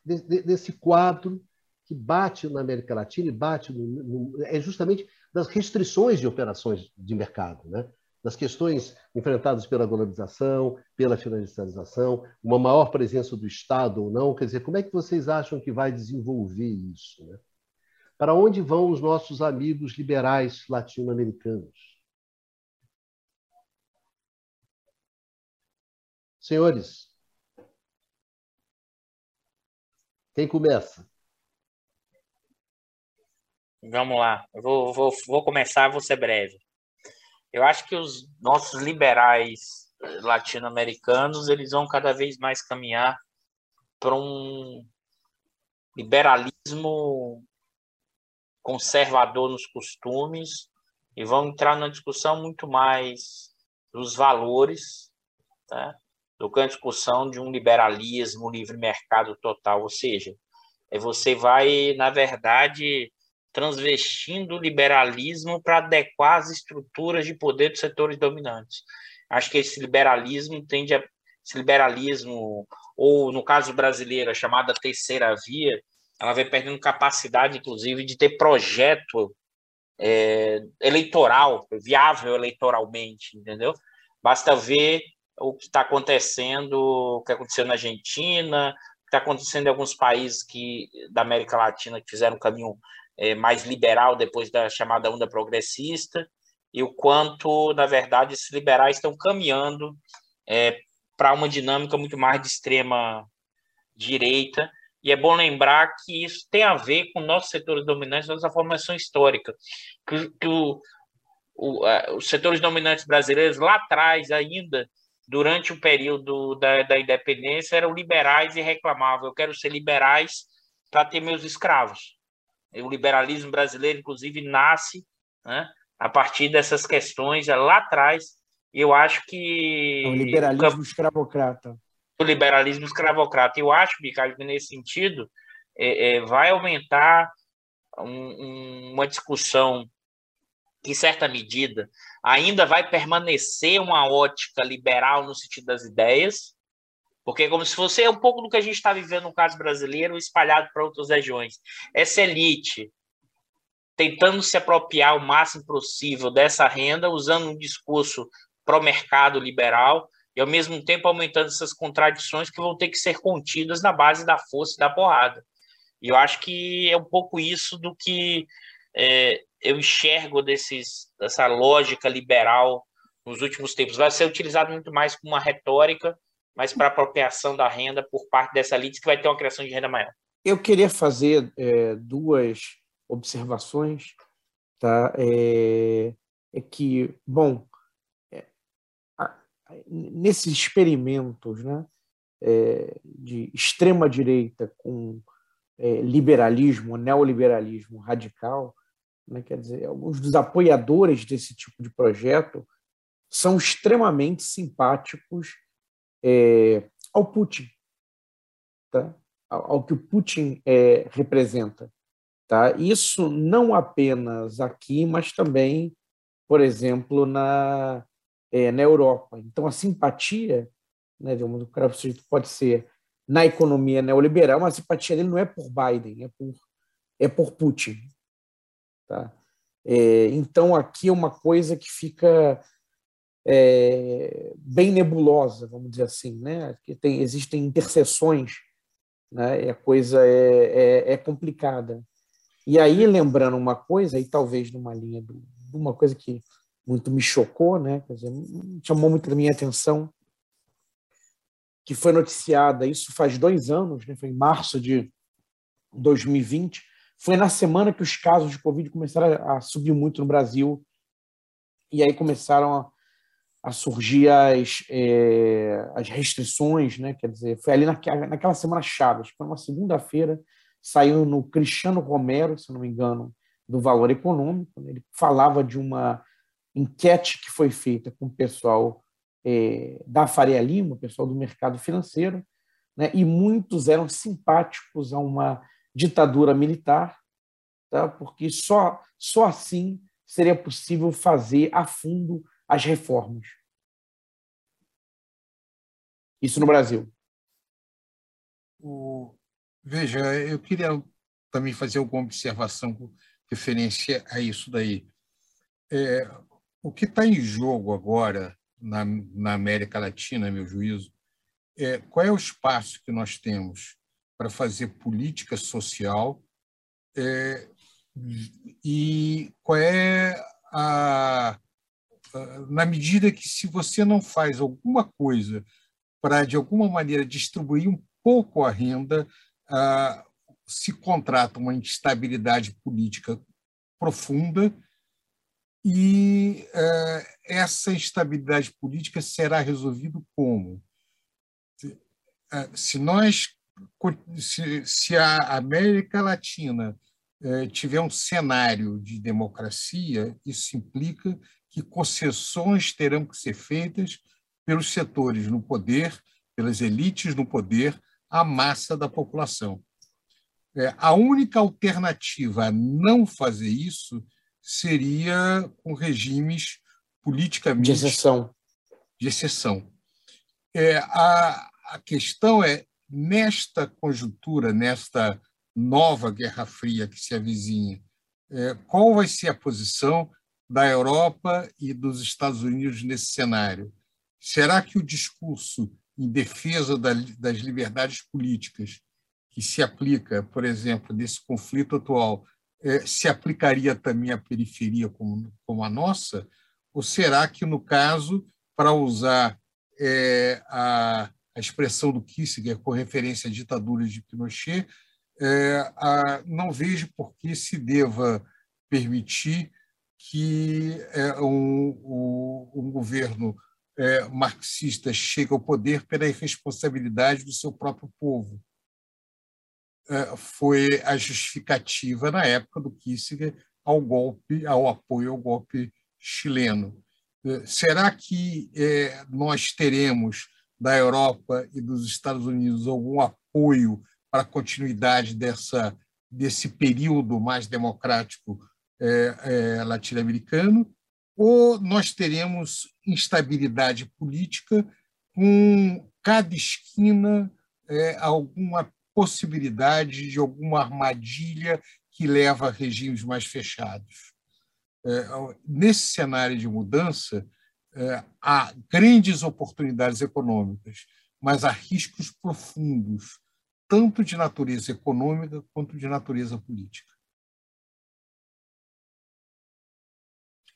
desse quadro que bate na América Latina e bate no, no, é justamente das restrições de operações de mercado, né? das questões enfrentadas pela globalização, pela financiarização, uma maior presença do Estado ou não. Quer dizer, como é que vocês acham que vai desenvolver isso? Né? Para onde vão os nossos amigos liberais latino-americanos? Senhores, quem começa? Vamos lá, vou, vou, vou começar, vou ser breve. Eu acho que os nossos liberais latino-americanos eles vão cada vez mais caminhar para um liberalismo conservador nos costumes e vão entrar numa discussão muito mais dos valores, tá? do que a discussão de um liberalismo livre mercado total, ou seja, é você vai na verdade transvestindo o liberalismo para adequar as estruturas de poder dos setores dominantes. Acho que esse liberalismo tende a esse liberalismo ou no caso brasileiro a chamada terceira via, ela vai perdendo capacidade, inclusive, de ter projeto é, eleitoral viável eleitoralmente, entendeu? Basta ver o que está acontecendo, o que aconteceu na Argentina, o que está acontecendo em alguns países que da América Latina que fizeram um caminho é, mais liberal depois da chamada onda progressista e o quanto, na verdade, esses liberais estão caminhando é, para uma dinâmica muito mais de extrema direita. E é bom lembrar que isso tem a ver com nossos setores dominantes, nossa formação histórica. Que, que o, o, os setores dominantes brasileiros, lá atrás ainda, durante o período da, da independência, eram liberais e reclamavam: eu quero ser liberais para ter meus escravos. O liberalismo brasileiro, inclusive, nasce né, a partir dessas questões lá atrás. Eu acho que. É o liberalismo escravocrata. O liberalismo escravocrata. Eu acho, Ricardo, que nesse sentido é, é, vai aumentar um, um, uma discussão que, em certa medida, ainda vai permanecer uma ótica liberal no sentido das ideias, porque é como se fosse é um pouco do que a gente está vivendo no caso brasileiro, espalhado para outras regiões. Essa elite tentando se apropriar o máximo possível dessa renda, usando um discurso pró-mercado liberal, e ao mesmo tempo aumentando essas contradições que vão ter que ser contidas na base da força e da porrada. E eu acho que é um pouco isso do que é, eu enxergo desses, dessa lógica liberal nos últimos tempos. Vai ser utilizado muito mais como uma retórica mas para apropriação da renda por parte dessa elite que vai ter uma criação de renda maior. Eu queria fazer é, duas observações, tá? É, é que, bom, é, a, nesses experimentos, né, é, de extrema direita com é, liberalismo, neoliberalismo radical, né, quer dizer, alguns dos apoiadores desse tipo de projeto são extremamente simpáticos é, ao Putin, tá? ao, ao que o Putin é, representa. Tá? Isso não apenas aqui, mas também, por exemplo, na, é, na Europa. Então, a simpatia, né, de um pode ser na economia neoliberal, mas a simpatia dele não é por Biden, é por, é por Putin. Tá? É, então, aqui é uma coisa que fica é, bem nebulosa, vamos dizer assim, né? Que tem, existem interseções, né? E a coisa é, é, é, complicada. E aí, lembrando uma coisa, e talvez numa linha de uma coisa que muito me chocou, né? Dizer, chamou muito a minha atenção, que foi noticiada, isso faz dois anos, né? Foi em março de 2020, foi na semana que os casos de Covid começaram a subir muito no Brasil, e aí começaram a a surgir as, é, as restrições, né? Quer dizer, foi ali naquela, naquela semana chave, foi uma segunda-feira, saiu no Cristiano Romero, se não me engano, do Valor Econômico, né? ele falava de uma enquete que foi feita com o pessoal é, da Faria Lima, o pessoal do mercado financeiro, né? e muitos eram simpáticos a uma ditadura militar, tá? porque só, só assim seria possível fazer a fundo as reformas. Isso no Brasil. O... Veja, eu queria também fazer alguma observação com referência a isso daí. É, o que está em jogo agora na, na América Latina, meu juízo, é qual é o espaço que nós temos para fazer política social é, e qual é a, a, na medida que se você não faz alguma coisa para de alguma maneira distribuir um pouco a renda, a, se contrata uma instabilidade política profunda e é, essa instabilidade política será resolvida como? Se nós se, se a América Latina eh, tiver um cenário de democracia, isso implica que concessões terão que ser feitas pelos setores no poder, pelas elites no poder, à massa da população. É, a única alternativa a não fazer isso seria com regimes politicamente de exceção. De exceção. É, a, a questão é nesta conjuntura, nesta nova Guerra Fria que se avizinha, é, qual vai ser a posição da Europa e dos Estados Unidos nesse cenário? Será que o discurso em defesa das liberdades políticas que se aplica, por exemplo, nesse conflito atual, é, se aplicaria também à periferia como, a nossa? Ou será que, no caso, para usar é, a, expressão do Kissinger com referência à ditadura de Pinochet, é, não vejo por que se deva permitir que é, um, um, um, governo é, marxista chegue ao poder pela irresponsabilidade do seu próprio povo. É, foi a justificativa na época do Kissinger ao golpe, ao apoio ao golpe chileno. É, será que é, nós teremos da Europa e dos Estados Unidos algum apoio para a continuidade dessa, desse período mais democrático é, é, latino-americano, ou nós teremos instabilidade política com cada esquina é, alguma possibilidade de alguma armadilha que leva a regimes mais fechados. É, nesse cenário de mudança, é, há grandes oportunidades econômicas, mas há riscos profundos, tanto de natureza econômica quanto de natureza política.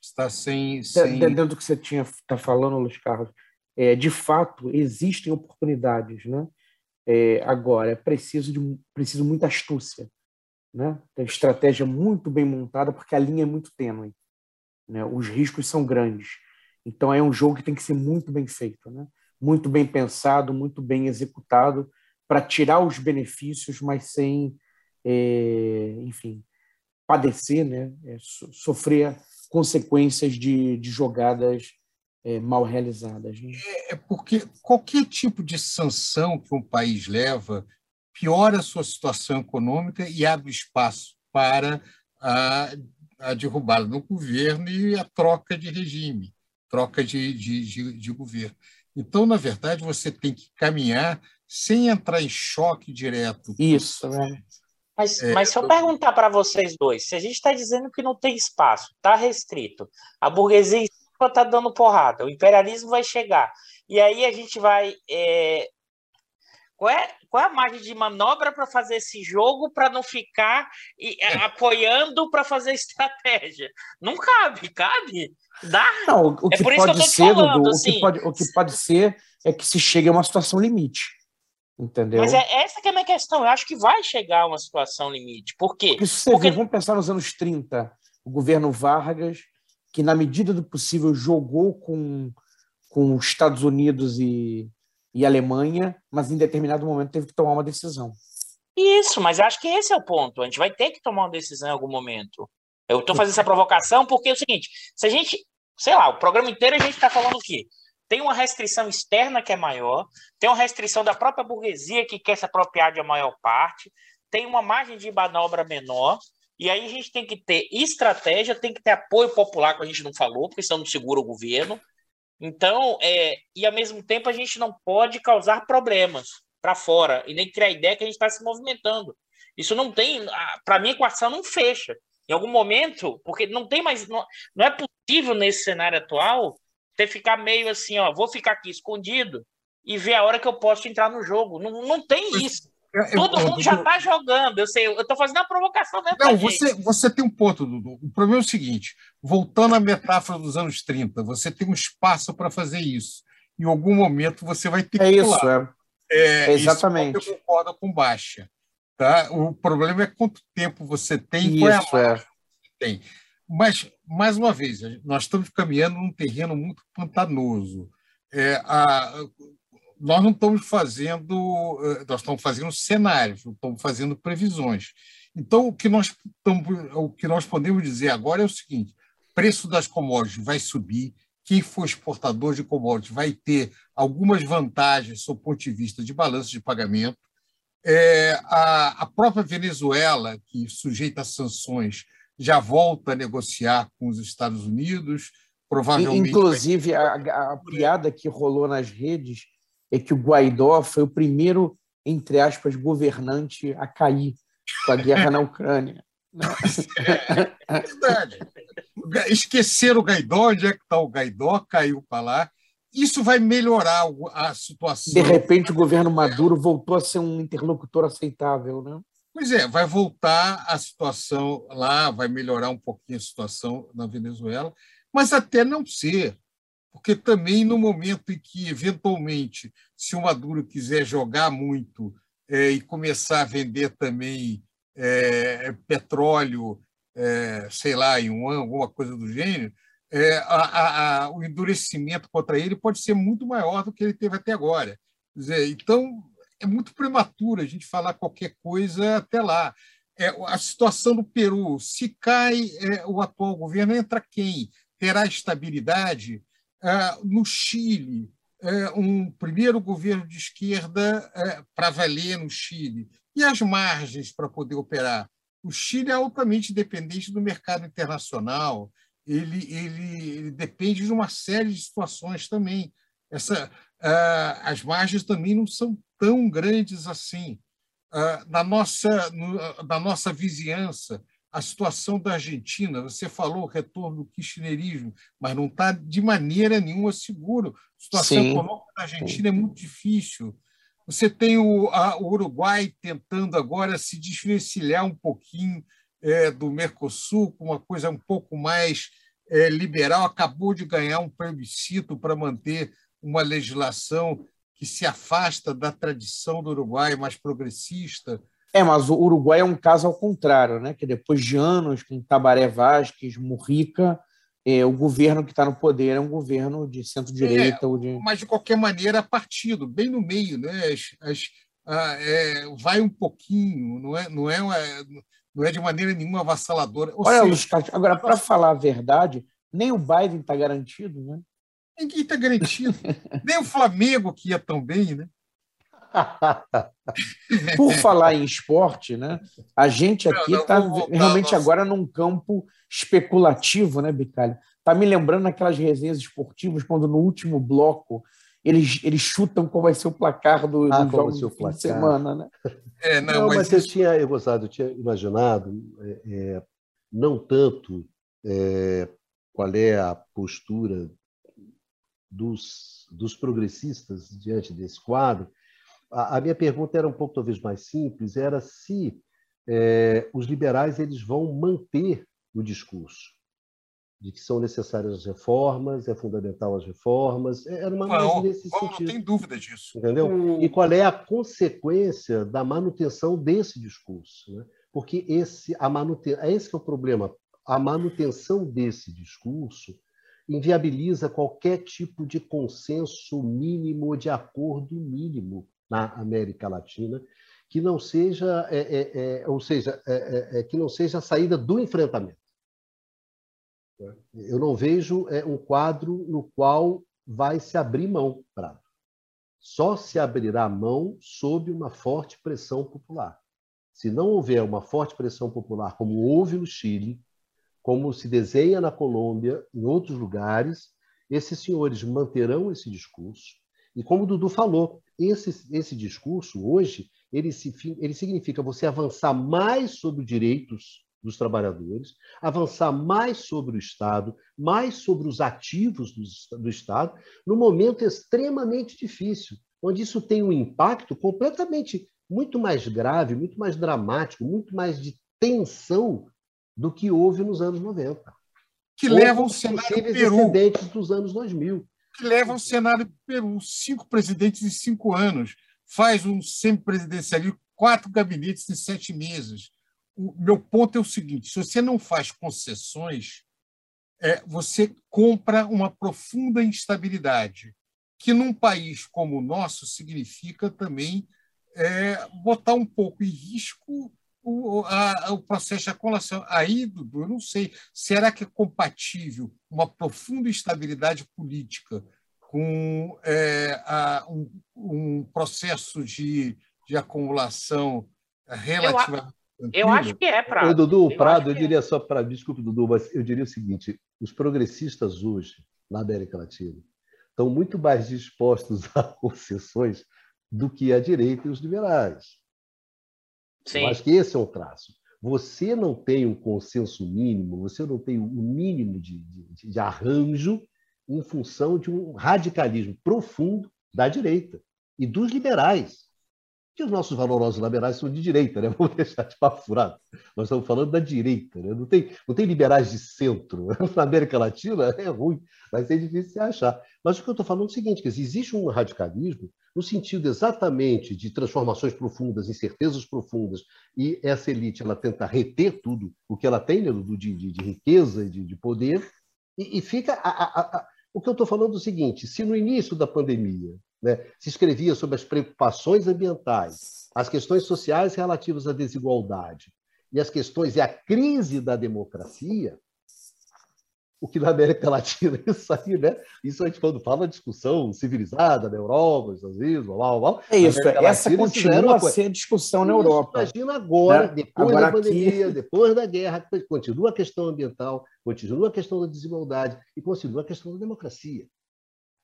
Está sem. sem... Dentro do que você tinha está falando, Luiz Carlos, é, de fato existem oportunidades, né? É, agora é preciso de preciso muita astúcia, né? Tem estratégia muito bem montada porque a linha é muito tênue, né? Os riscos são grandes. Então é um jogo que tem que ser muito bem feito, né? muito bem pensado, muito bem executado, para tirar os benefícios, mas sem, é, enfim, padecer, né? É, sofrer consequências de, de jogadas é, mal realizadas. Né? É, é porque qualquer tipo de sanção que um país leva piora a sua situação econômica e abre espaço para a, a derrubada do governo e a troca de regime troca de, de, de, de governo. Então, na verdade, você tem que caminhar sem entrar em choque direto. Isso, né? Mas, é, mas se eu perguntar para vocês dois, se a gente está dizendo que não tem espaço, está restrito, a burguesia está dando porrada, o imperialismo vai chegar, e aí a gente vai é, qual é, qual é a margem de manobra para fazer esse jogo para não ficar e, é. apoiando para fazer estratégia? Não cabe, cabe? Dá? Não, o que é pode que eu ser, falando, Dudu, assim. o, que assim. pode, o que pode ser é que se chegue a uma situação limite. Entendeu? Mas é essa que é a minha questão. Eu acho que vai chegar a uma situação limite. Por quê? Porque se você Porque... Vê, vamos pensar nos anos 30, o governo Vargas, que na medida do possível jogou com, com os Estados Unidos e, e Alemanha, mas em determinado momento teve que tomar uma decisão. Isso, mas acho que esse é o ponto. A gente vai ter que tomar uma decisão em algum momento. Eu estou fazendo essa provocação porque é o seguinte: se a gente, sei lá, o programa inteiro a gente está falando o quê? Tem uma restrição externa que é maior, tem uma restrição da própria burguesia que quer se apropriar de a maior parte, tem uma margem de manobra menor, E aí a gente tem que ter estratégia, tem que ter apoio popular, que a gente não falou, porque senão não segura o governo. Então, é, e ao mesmo tempo a gente não pode causar problemas para fora e nem criar ideia que a gente está se movimentando. Isso não tem, para mim, a equação não fecha. Em algum momento, porque não tem mais, não, não é possível nesse cenário atual ter ficar meio assim, ó, vou ficar aqui escondido e ver a hora que eu posso entrar no jogo. Não, não tem isso. Eu, Todo eu, mundo eu, já está jogando. Eu sei, eu estou fazendo uma provocação mesmo. Não, você, você tem um ponto, Dudu. O problema é o seguinte: voltando à metáfora dos anos 30, você tem um espaço para fazer isso. Em algum momento você vai ter é que. Isso, é. é Exatamente. Isso eu concordo com Baixa. Tá? O problema é quanto tempo você tem isso, qual é a é. que você tem. Mas, mais uma vez, nós estamos caminhando num terreno muito pantanoso. É, a, nós não estamos fazendo, eh, nós estamos fazendo cenários, não estamos fazendo previsões. Então, o que nós, estamos, o que nós podemos dizer agora é o seguinte: preço das commodities vai subir, quem for exportador de commodities vai ter algumas vantagens sob o ponto de vista de balanço de pagamento. É, a, a própria Venezuela, que sujeita a sanções, já volta a negociar com os Estados Unidos. Provavelmente Inclusive, vai... a, a piada que rolou nas redes é que o Guaidó foi o primeiro, entre aspas, governante a cair com a guerra na Ucrânia. É, é verdade. Esquecer o Guaidó, onde é que está o Guaidó, caiu para lá. Isso vai melhorar a situação. De repente, o governo Maduro voltou a ser um interlocutor aceitável, né? Pois é, vai voltar a situação lá, vai melhorar um pouquinho a situação na Venezuela, mas até não ser porque também no momento em que, eventualmente, se o Maduro quiser jogar muito é, e começar a vender também é, petróleo, é, sei lá, em um ano, alguma coisa do gênero, é, a, a, o endurecimento contra ele pode ser muito maior do que ele teve até agora. Dizer, então, é muito prematuro a gente falar qualquer coisa até lá. É, a situação do Peru, se cai é, o atual governo, entra quem? Terá estabilidade? É, no Chile, é, um primeiro governo de esquerda é, para valer no Chile, e as margens para poder operar. O Chile é altamente dependente do mercado internacional, ele, ele, ele depende de uma série de situações também. Essa, as margens também não são tão grandes assim. na, nossa, na nossa vizinhança, a situação da Argentina, você falou o retorno do kirchnerismo, mas não está de maneira nenhuma seguro. A situação Sim. econômica da Argentina é muito difícil. Você tem o, a, o Uruguai tentando agora se desvencilhar um pouquinho é, do Mercosul, com uma coisa um pouco mais é, liberal, acabou de ganhar um plebiscito para manter uma legislação que se afasta da tradição do Uruguai mais progressista. É, mas o Uruguai é um caso ao contrário, né? Que depois de anos com Tabaré Vázquez, Murrica, é, o governo que está no poder é um governo de centro-direita. É, de... Mas, de qualquer maneira, partido, bem no meio, né? As, as, é, vai um pouquinho, não é, não, é uma, não é de maneira nenhuma avassaladora. Ou Olha, seja, Luiz Carlos, agora, para falar a verdade, nem o Biden está garantido, né? Ninguém está garantido. nem o Flamengo, que ia tão bem, né? Por falar em esporte, né? A gente aqui está realmente agora num campo especulativo, né, Bicalho? Tá me lembrando aquelas resenhas esportivas quando no último bloco eles, eles chutam qual vai ser o placar do, ah, do jogo de fim de semana, né? É, não, não, mas, mas eu tinha, eu gostado, eu tinha imaginado é, é, não tanto é, qual é a postura dos, dos progressistas diante desse quadro, a, a minha pergunta era um pouco talvez mais simples, era se é, os liberais eles vão manter o discurso de que são necessárias as reformas, é fundamental as reformas, é, era uma não, nesse não, sentido. Não tem dúvida disso. Entendeu? E qual é a consequência da manutenção desse discurso? Né? Porque esse, a manuten... é esse é o problema. A manutenção desse discurso inviabiliza qualquer tipo de consenso mínimo, de acordo mínimo na América Latina, que não seja, é, é, é, ou seja, é, é, que não seja a saída do enfrentamento. Eu não vejo um quadro no qual vai se abrir mão, Prado. Só se abrirá mão sob uma forte pressão popular. se não houver uma forte pressão popular, como houve no Chile, como se desenha na Colômbia, em outros lugares, esses senhores manterão esse discurso. E como o Dudu falou, esse, esse discurso hoje ele, se, ele significa você avançar mais sobre os direitos dos trabalhadores, avançar mais sobre o Estado, mais sobre os ativos do, do Estado, num momento extremamente difícil, onde isso tem um impacto completamente muito mais grave, muito mais dramático, muito mais de tensão do que houve nos anos 90. Que leva ao cenário Peru. dos anos 2000. Que leva ao cenário Peru. Cinco presidentes em cinco anos. Faz um semipresidencialismo, quatro gabinetes em sete meses. O meu ponto é o seguinte: se você não faz concessões, é, você compra uma profunda instabilidade, que num país como o nosso significa também é, botar um pouco em risco o, a, o processo de acumulação. Aí, Dudu, eu não sei, será que é compatível uma profunda instabilidade política com é, a, um, um, processo de, de acumulação relativamente. Eu, eu acho que é, Prado. Dudu, o Prado, eu, eu diria é. só para. Desculpe, Dudu, mas eu diria o seguinte: os progressistas hoje, na América Latina, estão muito mais dispostos a concessões do que a direita e os liberais. Sim. Eu acho que esse é o traço. Você não tem um consenso mínimo, você não tem o um mínimo de, de, de arranjo em função de um radicalismo profundo da direita e dos liberais que os nossos valorosos liberais são de direita, né? Vamos deixar de papo furado. Nós estamos falando da direita, né? Não tem, não tem liberais de centro. Na América Latina é ruim, vai ser difícil de achar. Mas o que eu estou falando é o seguinte, que existe um radicalismo no sentido exatamente de transformações profundas, incertezas profundas, e essa elite ela tenta reter tudo o que ela tem né? de, de, de riqueza de, de poder, e, e fica... A, a, a, o que eu estou falando é o seguinte, se no início da pandemia né, se escrevia sobre as preocupações ambientais, as questões sociais relativas à desigualdade e as questões e a crise da democracia, o que na América Latina, isso aí, né? Isso a gente quando fala discussão civilizada na Europa, Estados Unidos, blá, blá, blá. É isso, essa continua a ser discussão na Europa. Imagina agora, né? depois agora da pandemia, aqui... depois da guerra, continua a questão ambiental, continua a questão da desigualdade e continua a questão da democracia.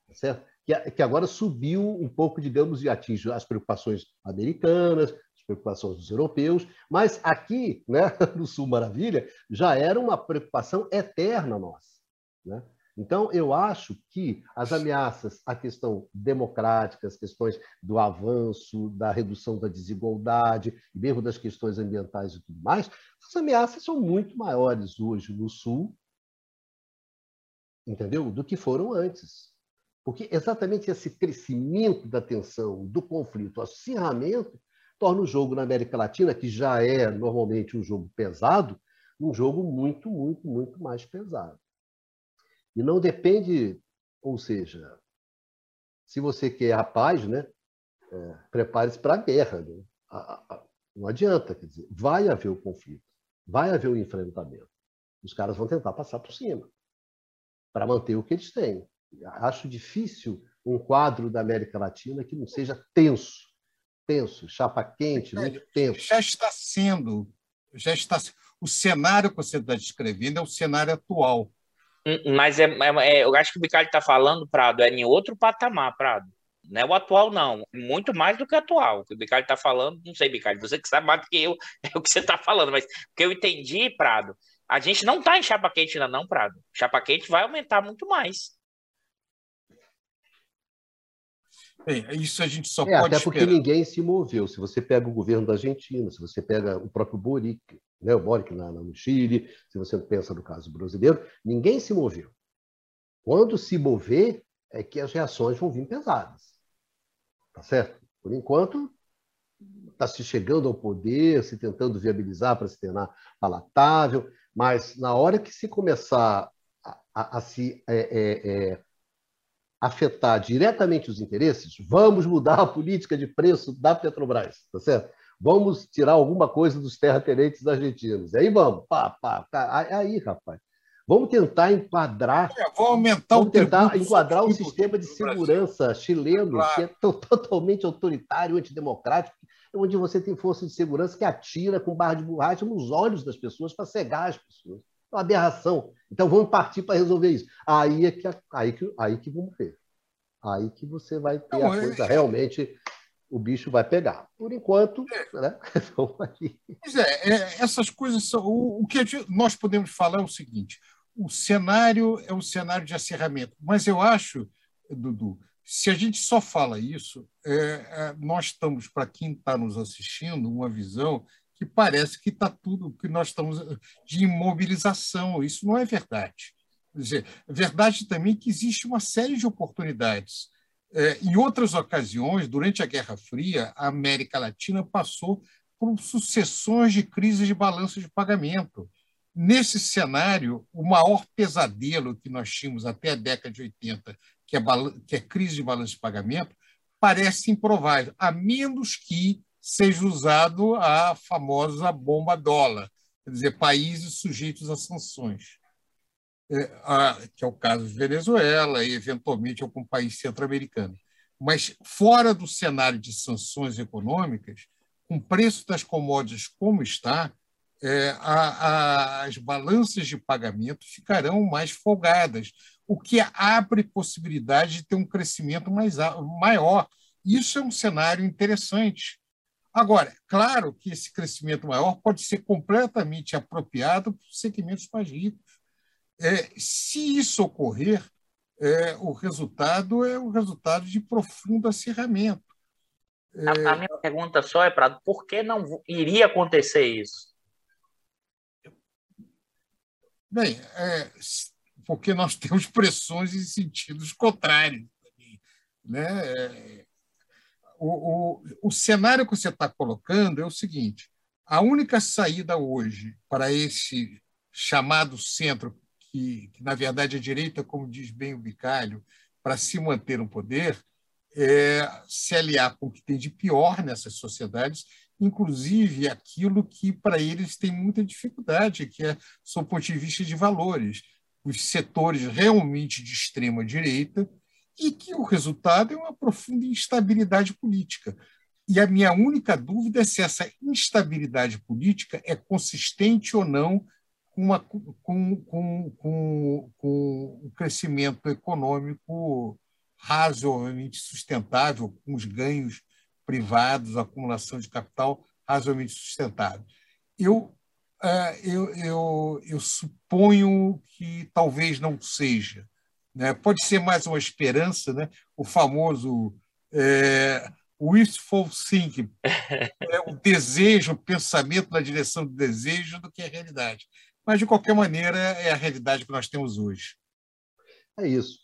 Tá certo? Que, agora subiu um pouco, digamos, e atinge as preocupações americanas, as preocupações dos europeus, mas aqui, né, no Sul Maravilha, já era uma preocupação eterna nossa. Né? Então, eu acho que as ameaças à questão democrática, as questões do avanço, da redução da desigualdade, mesmo das questões ambientais e tudo mais, as ameaças são muito maiores hoje no Sul, entendeu? Do que foram antes. Porque exatamente esse crescimento da tensão, do conflito, o acirramento, torna o jogo na América Latina, que já é normalmente um jogo pesado, um jogo muito, muito, muito mais pesado. E não depende, ou seja, se você quer a paz, né, é, prepare-se para a guerra. Né? não adianta, quer dizer, vai haver o conflito, vai haver o enfrentamento. Os caras vão tentar passar por cima para manter o que eles têm acho difícil um quadro da América Latina que não seja tenso, tenso, chapa quente, é, muito tenso. Já está sendo, já está. O cenário que você está descrevendo é o cenário atual. Hum, mas é, é, é eu acho que o Bicalho está falando, Prado, é em outro patamar, Prado. Não é o atual, não. Muito mais do que o atual. O que o Bicalho está falando, não sei, Bicalho, você que sabe mais do que eu, é o que você está falando, mas o que eu entendi, Prado, a gente não está em chapa quente ainda, não, Prado. Chapa quente vai aumentar muito mais. Bem, isso a gente só é, pode Até porque esperar. ninguém se moveu. Se você pega o governo da Argentina, se você pega o próprio Boric, né, o Boric na, no Chile, se você pensa no caso brasileiro, ninguém se moveu. Quando se mover, é que as reações vão vir pesadas. Tá certo? Por enquanto, está se chegando ao poder, se tentando viabilizar para se tornar palatável, mas na hora que se começar a, a, a se é, é, é, afetar diretamente os interesses, vamos mudar a política de preço da Petrobras, tá certo? Vamos tirar alguma coisa dos terratenentes argentinos. Aí vamos, pá, pá, pá. Aí, rapaz. Vamos tentar enquadrar. É, vamos aumentar vamos tentar enquadrar o sistema de segurança chileno, claro. que é totalmente autoritário, antidemocrático, onde você tem força de segurança que atira com barra de borracha nos olhos das pessoas para cegar as pessoas. Uma aberração. Então vamos partir para resolver isso. Aí é que aí que aí que vamos ver. Aí que você vai ter Não, a coisa é... realmente o bicho vai pegar. Por enquanto, é. né? Pois é, é, essas coisas são. O, o que nós podemos falar é o seguinte: o cenário é um cenário de acerramento. Mas eu acho, Dudu, se a gente só fala isso, é, é, nós estamos, para quem está nos assistindo, uma visão que parece que está tudo, que nós estamos de imobilização. Isso não é verdade. Quer dizer, é verdade também que existe uma série de oportunidades. É, em outras ocasiões, durante a Guerra Fria, a América Latina passou por sucessões de crises de balanço de pagamento. Nesse cenário, o maior pesadelo que nós tínhamos até a década de 80, que é, que é crise de balanço de pagamento, parece improvável, a menos que seja usado a famosa bomba dólar, quer dizer, países sujeitos a sanções, é, que é o caso de Venezuela e, eventualmente, algum país centro-americano. Mas, fora do cenário de sanções econômicas, com o preço das commodities como está, é, a, a, as balanças de pagamento ficarão mais folgadas, o que abre possibilidade de ter um crescimento mais, maior. Isso é um cenário interessante. Agora, claro que esse crescimento maior pode ser completamente apropriado para os segmentos mais ricos. É, se isso ocorrer, é, o resultado é o resultado de profundo acirramento. É... A, a, minha pergunta só é para por que não iria acontecer isso? Bem, é, porque nós temos pressões em sentidos contrários. Né? O, o, o cenário que você está colocando é o seguinte: a única saída hoje para esse chamado centro, que, que na verdade é direita, como diz bem o Bicalho, para se manter no poder, é se aliar com o que tem de pior nessas sociedades inclusive aquilo que para eles tem muita dificuldade, que é do ponto de vista de valores, os setores realmente de extrema direita, e que o resultado é uma profunda instabilidade política. E a minha única dúvida é se essa instabilidade política é consistente ou não com, uma, com, com, com, com um crescimento econômico razoavelmente sustentável, com os ganhos privados, acumulação de capital razoavelmente sustentável. Eu, é, eu, eu, eu suponho que talvez não seja. Né? Pode ser mais uma esperança, né? o famoso é, wishful thinking, é o desejo, o pensamento na direção do desejo do que a realidade. Mas, de qualquer maneira, é a realidade que nós temos hoje. É isso.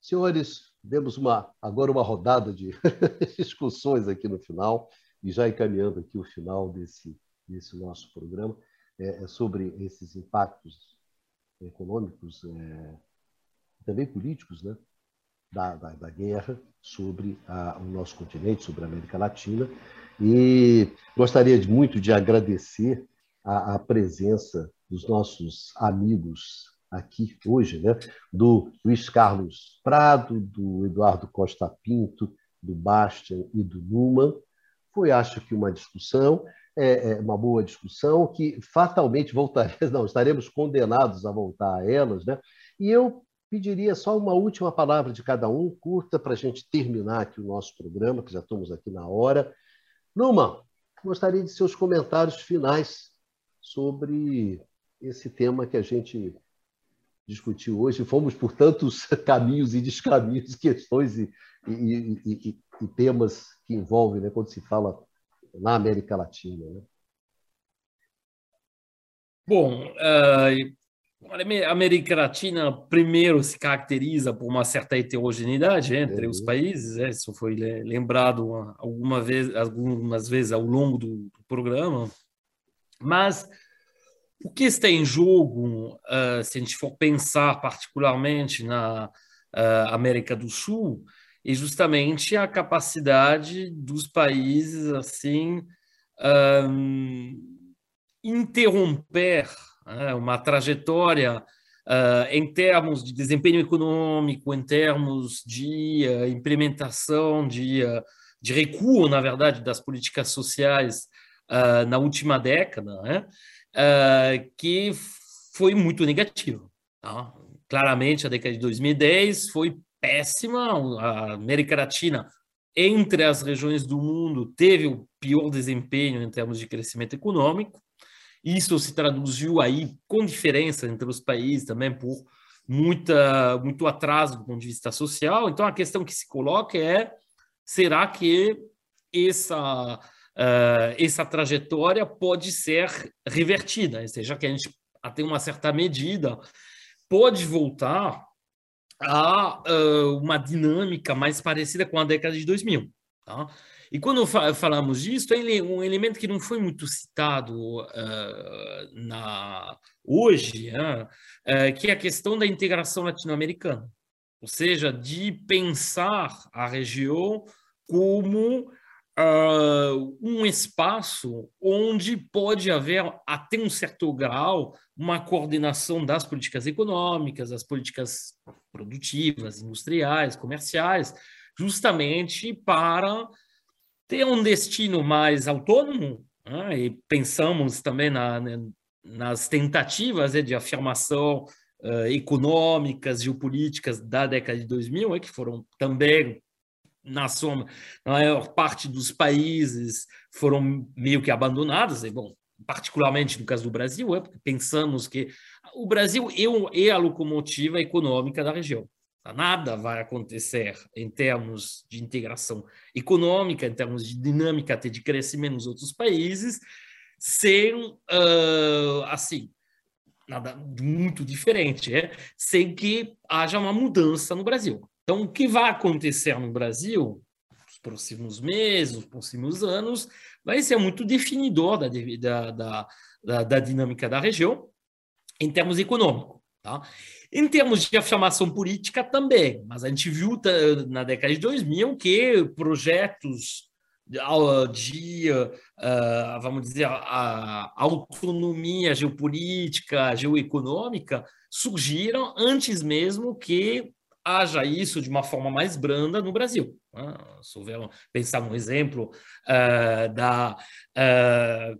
Senhores, Demos uma, agora uma rodada de discussões aqui no final, e já encaminhando aqui o final desse, desse nosso programa, é, é sobre esses impactos econômicos, é, também políticos, né, da, da, da guerra sobre a, o nosso continente, sobre a América Latina. E gostaria de, muito de agradecer a, a presença dos nossos amigos aqui hoje, né? do Luiz Carlos Prado, do Eduardo Costa Pinto, do Bastian e do Numa. Foi, acho que, uma discussão, é, é uma boa discussão, que fatalmente voltaremos, não, estaremos condenados a voltar a elas. Né? E eu pediria só uma última palavra de cada um, curta, para a gente terminar aqui o nosso programa, que já estamos aqui na hora. Numa, gostaria de seus comentários finais sobre esse tema que a gente discutiu hoje. Fomos por tantos caminhos e descaminhos, questões e, e, e, e temas que envolvem né, quando se fala na América Latina. Né? Bom, a América Latina primeiro se caracteriza por uma certa heterogeneidade entre os países, né? isso foi lembrado alguma vez, algumas vezes ao longo do programa, mas o que está em jogo, uh, se a gente for pensar particularmente na uh, América do Sul, é justamente a capacidade dos países assim um, interromper uh, uma trajetória Uh, em termos de desempenho econômico, em termos de uh, implementação de, uh, de recuo, na verdade, das políticas sociais na última década, né? que foi muito negativo. Tá? Claramente, a década de 2010 foi péssima, a América Latina, entre as regiões do mundo, teve o pior desempenho em termos de crescimento econômico, isso se traduziu aí com diferença entre os países também por muita, muito atraso do ponto de vista social. Então, a questão que se coloca é: será que essa, uh, essa trajetória pode ser revertida? Ou seja, que a gente, até uma certa medida, pode voltar a uh, uma dinâmica mais parecida com a década de 2000. Tá? E quando falamos disso, é um elemento que não foi muito citado uh, na, hoje, uh, que é a questão da integração latino-americana, ou seja, de pensar a região como uh, um espaço onde pode haver, até um certo grau, uma coordenação das políticas econômicas, das políticas produtivas, industriais, comerciais, justamente para ter um destino mais autônomo, né? e pensamos também na, né, nas tentativas né, de afirmação uh, econômicas, geopolíticas da década de 2000, né, que foram também, na soma, maior parte dos países foram meio que abandonadas, e, bom, particularmente no caso do Brasil, é, pensamos que o Brasil é, é a locomotiva econômica da região. Nada vai acontecer em termos de integração econômica, em termos de dinâmica até de crescimento nos outros países, sem, uh, assim, nada muito diferente, é? sem que haja uma mudança no Brasil. Então, o que vai acontecer no Brasil nos próximos meses, nos próximos anos, vai ser muito definidor da, da, da, da dinâmica da região em termos econômicos. Tá? Em termos de afirmação política também, mas a gente viu na década de 2000 que projetos de, uh, vamos dizer, a autonomia geopolítica, geoeconômica surgiram antes mesmo que haja isso de uma forma mais branda no Brasil. Né? Se houver, pensar um exemplo uh, da,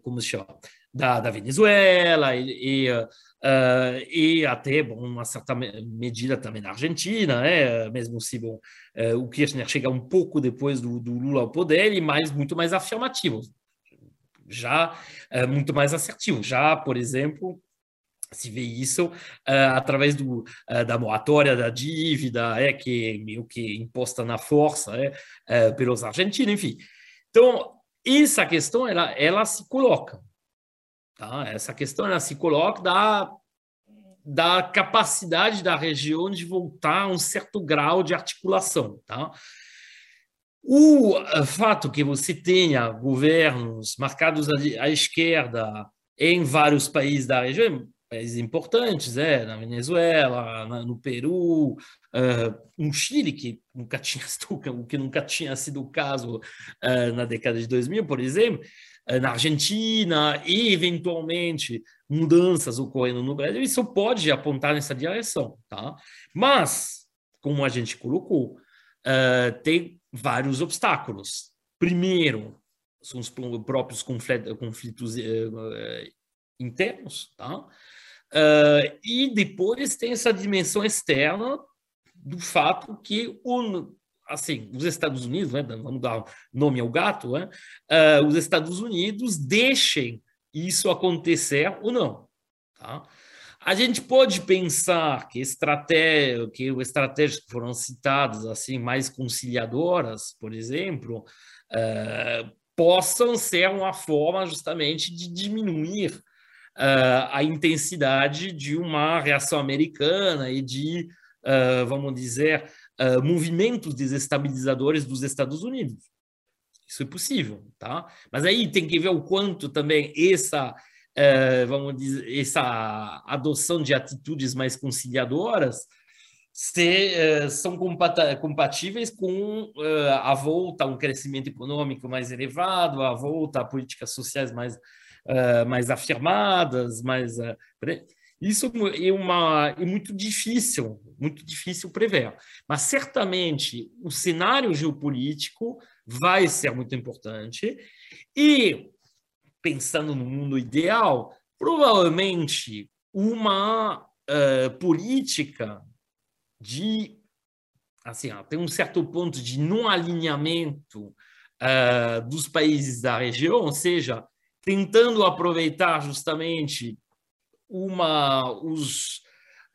como se chama, da, da Venezuela e, e Uh, e até bom, uma certa medida também na Argentina, né? mesmo se bom, uh, o Kirchner chega um pouco depois do, do, Lula ao poder, e mais muito mais afirmativo, já uh, muito mais assertivo. Já, por exemplo, se vê isso através do, da moratória da dívida, é, que é meio que imposta na força é, pelos argentinos, enfim. Então, essa questão ela, ela se coloca. Tá? Essa questão ela se coloca da, da capacidade da região de voltar a um certo grau de articulação. Tá? O eh, fato que você tenha governos marcados à esquerda em vários países da região, países importantes, é, na Venezuela, no Peru, uh, um Chile que nunca tinha que nunca tinha sido o caso uh, na década de 2000, por exemplo, eh, na Argentina e, eventualmente, mudanças ocorrendo no Brasil, isso pode apontar nessa direção. Tá? Mas, como a gente colocou, uh, tem vários obstáculos. Primeiro, são os próprios conflitos uh, internos, tá? Uh, e depois tem essa dimensão externa do fato que o, assim, os Estados Unidos, né, vamos dar nome ao gato, né, uh, os Estados Unidos deixem isso acontecer ou não. Tá? A gente pode pensar que estratégia, que estratégias que foram citadas assim mais conciliadoras, por exemplo, uh, possam ser uma forma justamente de diminuir uh, a intensidade de uma reação americana e de, vamos dizer, uh, movimentos desestabilizadores dos Estados Unidos. Isso é possível, tá? Mas aí tem que ver o quanto também essa, uh, vamos dizer, essa adoção de atitudes mais conciliadoras se, uh, são compatíveis com a volta a um crescimento econômico mais elevado, a volta a políticas sociais mais, mais afirmadas, mais isso é, uma, é muito difícil, muito difícil prever. Mas certamente o cenário geopolítico vai ser muito importante. E, pensando no mundo ideal, provavelmente uma uh, política de assim, tem um certo ponto de não alinhamento uh, dos países da região, ou seja, tentando aproveitar justamente uma, os,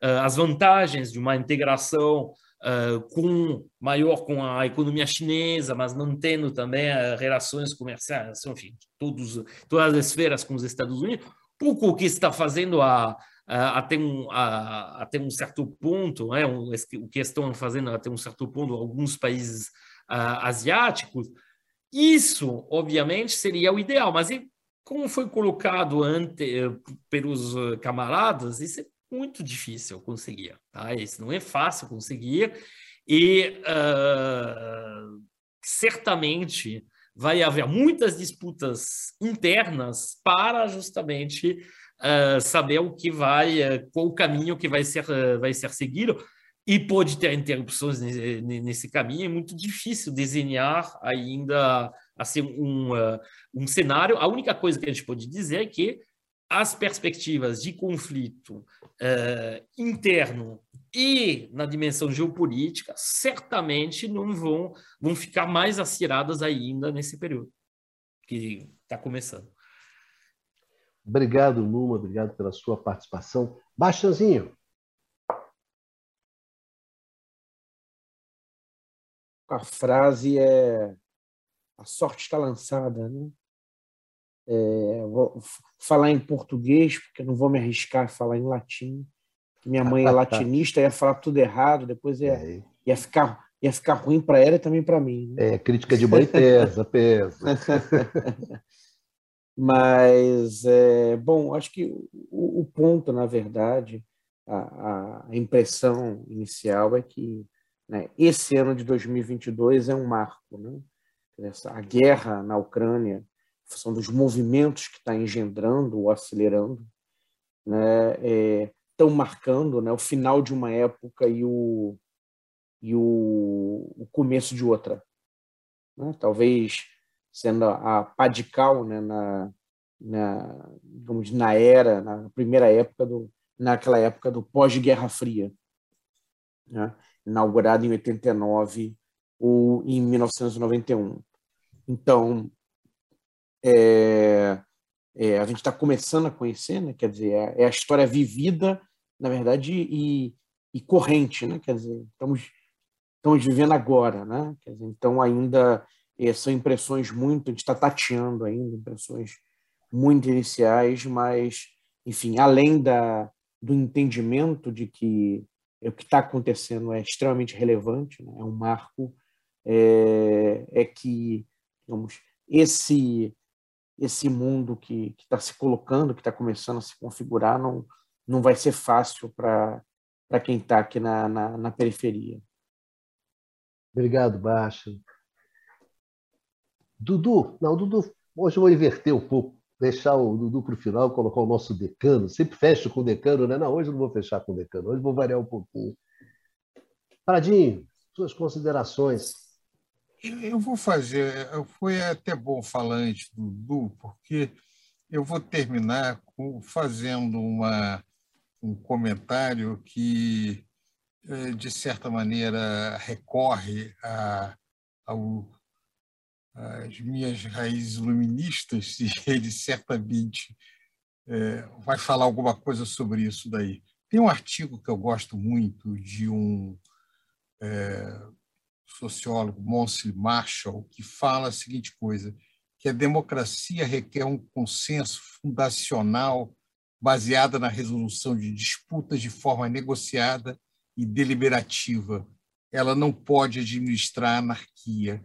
uh, as vantagens de uma integração uh, com maior com a economia chinesa, mas mantendo também uh, relações comerciais, enfim, todos, todas as esferas com os Estados Unidos. Pouco o que está fazendo a, a, até, um, a, até um certo ponto, né, o que estão fazendo até um certo ponto alguns países uh, asiáticos, isso, obviamente, seria o ideal, mas como foi colocado ante, pelos camaradas, isso é muito difícil conseguir. Tá? Isso não é fácil conseguir e uh, certamente vai haver muitas disputas internas para justamente uh, saber o que vai, uh, qual o caminho que vai ser, vai ser seguido e pode ter interrupções nesse, nesse, caminho. É muito difícil desenhar ainda assim um, um cenário. A única coisa que a gente pode dizer é que as perspectivas de conflito uh, interno e na dimensão geopolítica certamente não vão, vão ficar mais aciradas ainda nesse período que está começando. Obrigado, Numa, obrigado pela sua participação. Baixanzinho. A frase é a sorte está lançada, né? É, vou falar em português, porque não vou me arriscar a falar em latim. Minha mãe é latinista, ia falar tudo errado, depois ia, é. ia, ficar, ia ficar ruim para ela e também para mim. Né? É, crítica de mãe pesa, pesa. Mas, é, bom, acho que o, o ponto, na verdade, a, a, impressão inicial é que né, esse ano de 2022 é um marco. Né? Essa, a guerra na Ucrânia função dos movimentos que está engendrando ou acelerando, né, estão é, marcando né, o final de uma época e o, e o, o começo de outra. Né? Talvez sendo a Padical né, na, na, digamos, na era, na primeira época, do, naquela época do pós-Guerra Fria, né? inaugurado em 89 ou em 1991. Então, é, é, a gente está começando a conhecer, né? quer dizer, é, é, a história vivida, na verdade, e, e corrente, né? quer dizer, estamos, estamos vivendo agora, né? dizer, então ainda é, são impressões muito, a gente está tateando ainda, impressões muito iniciais, mas, enfim, além da, do entendimento de que o que está acontecendo é extremamente relevante, né? é um marco, é, é que, digamos, esse esse mundo que está se colocando, que está começando a se configurar, não, não vai ser fácil para quem está aqui na, na, na, periferia. Obrigado, Baixa. Dudu, não, Dudu, hoje eu vou inverter um pouco, deixar o Dudu para o final, colocar o nosso decano. Sempre fecho com o decano, né? Não, hoje eu não vou fechar com o decano, hoje vou variar um pouquinho. Paradinho, suas considerações eu vou fazer, foi até bom falar antes do Du, porque eu vou terminar com, fazendo uma, um comentário que, eh, de certa maneira, recorre a, ao, às minhas raízes luministas, e ele certamente é, vai falar alguma coisa sobre isso daí. Tem um artigo que eu gosto muito de um é, sociólogo Monsley Marshall, que fala a seguinte coisa, que a democracia requer um consenso fundacional baseada na resolução de disputas de forma negociada e deliberativa. Ela não pode administrar a anarquia.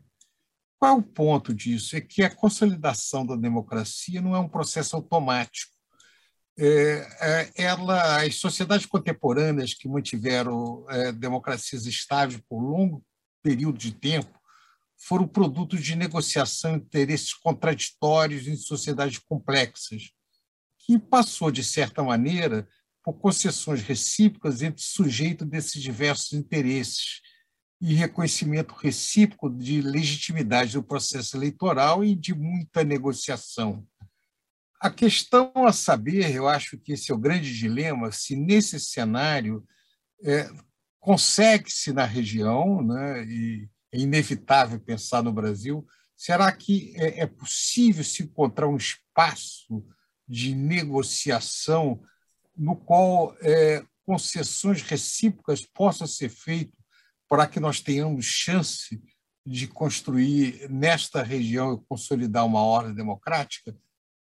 Qual é o ponto disso? É que a consolidação da democracia não é um processo automático. É, é, ela, as sociedades contemporâneas que mantiveram é, democracias estáveis por longo período de tempo foram produtos de negociação interesses contraditórios em sociedades complexas, que passou, de certa maneira, por concessões recíprocas entre sujeitos desses diversos interesses, e reconhecimento recíproco de legitimidade do processo eleitoral e de muita negociação. A questão a saber, eu acho que esse é o grande dilema, se nesse cenário é, consegue-se na região, né, e é inevitável pensar no Brasil, será que é, é possível se encontrar um espaço de negociação no qual é, concessões recíprocas possam ser feitas para que nós tenhamos chance de construir nesta região e consolidar uma ordem democrática?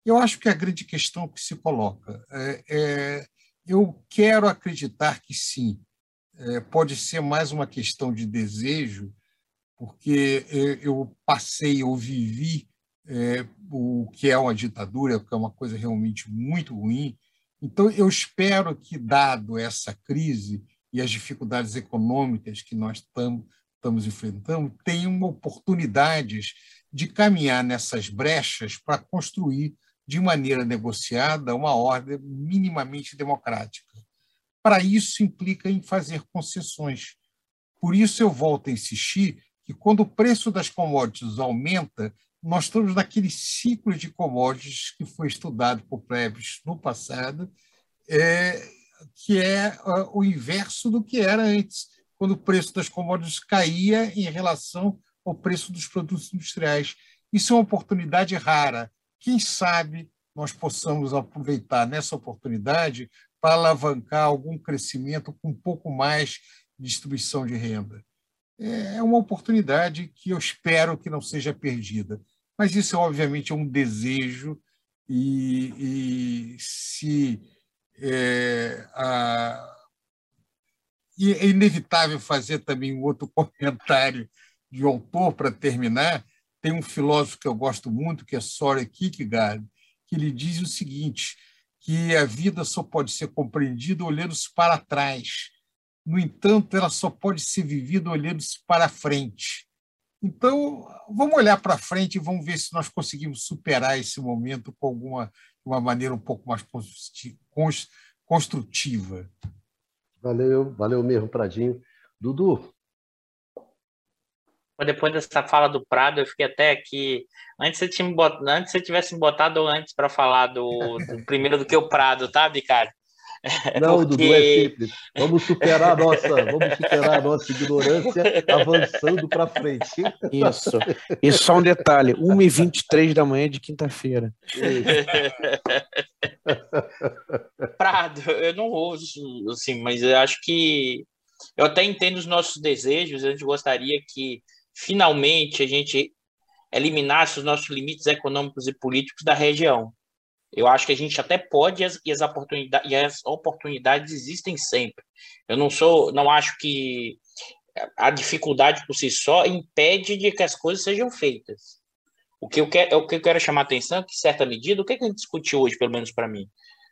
Eu acho que a grande questão que se coloca. É, é eu quero acreditar que sim, é, pode ser mais uma questão de desejo, porque é, eu passei, eu vivi é, o que é uma ditadura, que é uma coisa realmente muito ruim. Então, eu espero que, dado essa crise e as dificuldades econômicas que nós estamos enfrentando, tenham oportunidades de caminhar nessas brechas para construir de maneira negociada uma ordem minimamente democrática. Para isso implica em fazer concessões. Por isso eu volto a insistir que quando o preço das commodities aumenta, nós estamos naquele ciclo de commodities que foi estudado por Prebes no passado, é, que é o inverso do que era antes, quando o preço das commodities caía em relação ao preço dos produtos industriais. Isso é uma oportunidade rara. Quem sabe nós possamos aproveitar nessa oportunidade para alavancar algum crescimento com um pouco mais de distribuição de renda. É uma oportunidade que eu espero que não seja perdida. Mas isso, obviamente, é um desejo, e, e se é, a, e é inevitável fazer também um outro comentário de autor para terminar. Tem um filósofo que eu gosto muito, que é Soren Kierkegaard, que ele diz o seguinte, que a vida só pode ser compreendida olhando-se para trás. No entanto, ela só pode ser vivida olhando-se para frente. Então, vamos olhar para frente e vamos ver se nós conseguimos superar esse momento com alguma uma maneira um pouco mais construtiva. Valeu, valeu mesmo, Pradinho. Dudu, depois dessa fala do Prado, eu fiquei até aqui. Antes você, tinha bot... antes você tivesse me botado antes para falar do... do, primeiro do que o Prado, tá, Bicário? Não, Porque... Dudu, é simples. Vamos superar a nossa, vamos superar a nossa ignorância avançando para frente. Isso. E só um detalhe: 1h23 da manhã de quinta-feira. Prado, eu não ouço, assim, mas eu acho que eu até entendo os nossos desejos, a gente gostaria que finalmente a gente eliminasse os nossos limites econômicos e políticos da região. Eu acho que a gente até pode e as, oportunidades, e as oportunidades existem sempre. Eu não sou, não acho que a dificuldade por si só impede de que as coisas sejam feitas. O que eu quero, o que eu quero chamar a atenção é que, certa medida, o que, é que a gente discutiu hoje, pelo menos para mim?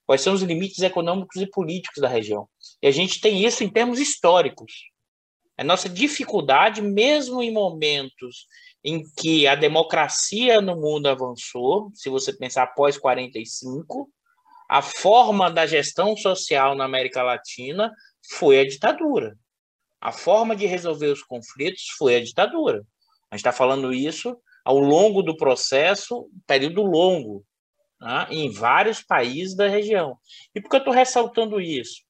Quais são os limites econômicos e políticos da região? E a gente tem isso em termos históricos. A nossa dificuldade, mesmo em momentos em que a democracia no mundo avançou, se você pensar após 45, a forma da gestão social na América Latina foi a ditadura. A forma de resolver os conflitos foi a ditadura. A gente está falando isso ao longo do processo, período longo, né, em vários países da região. E por que eu estou ressaltando isso?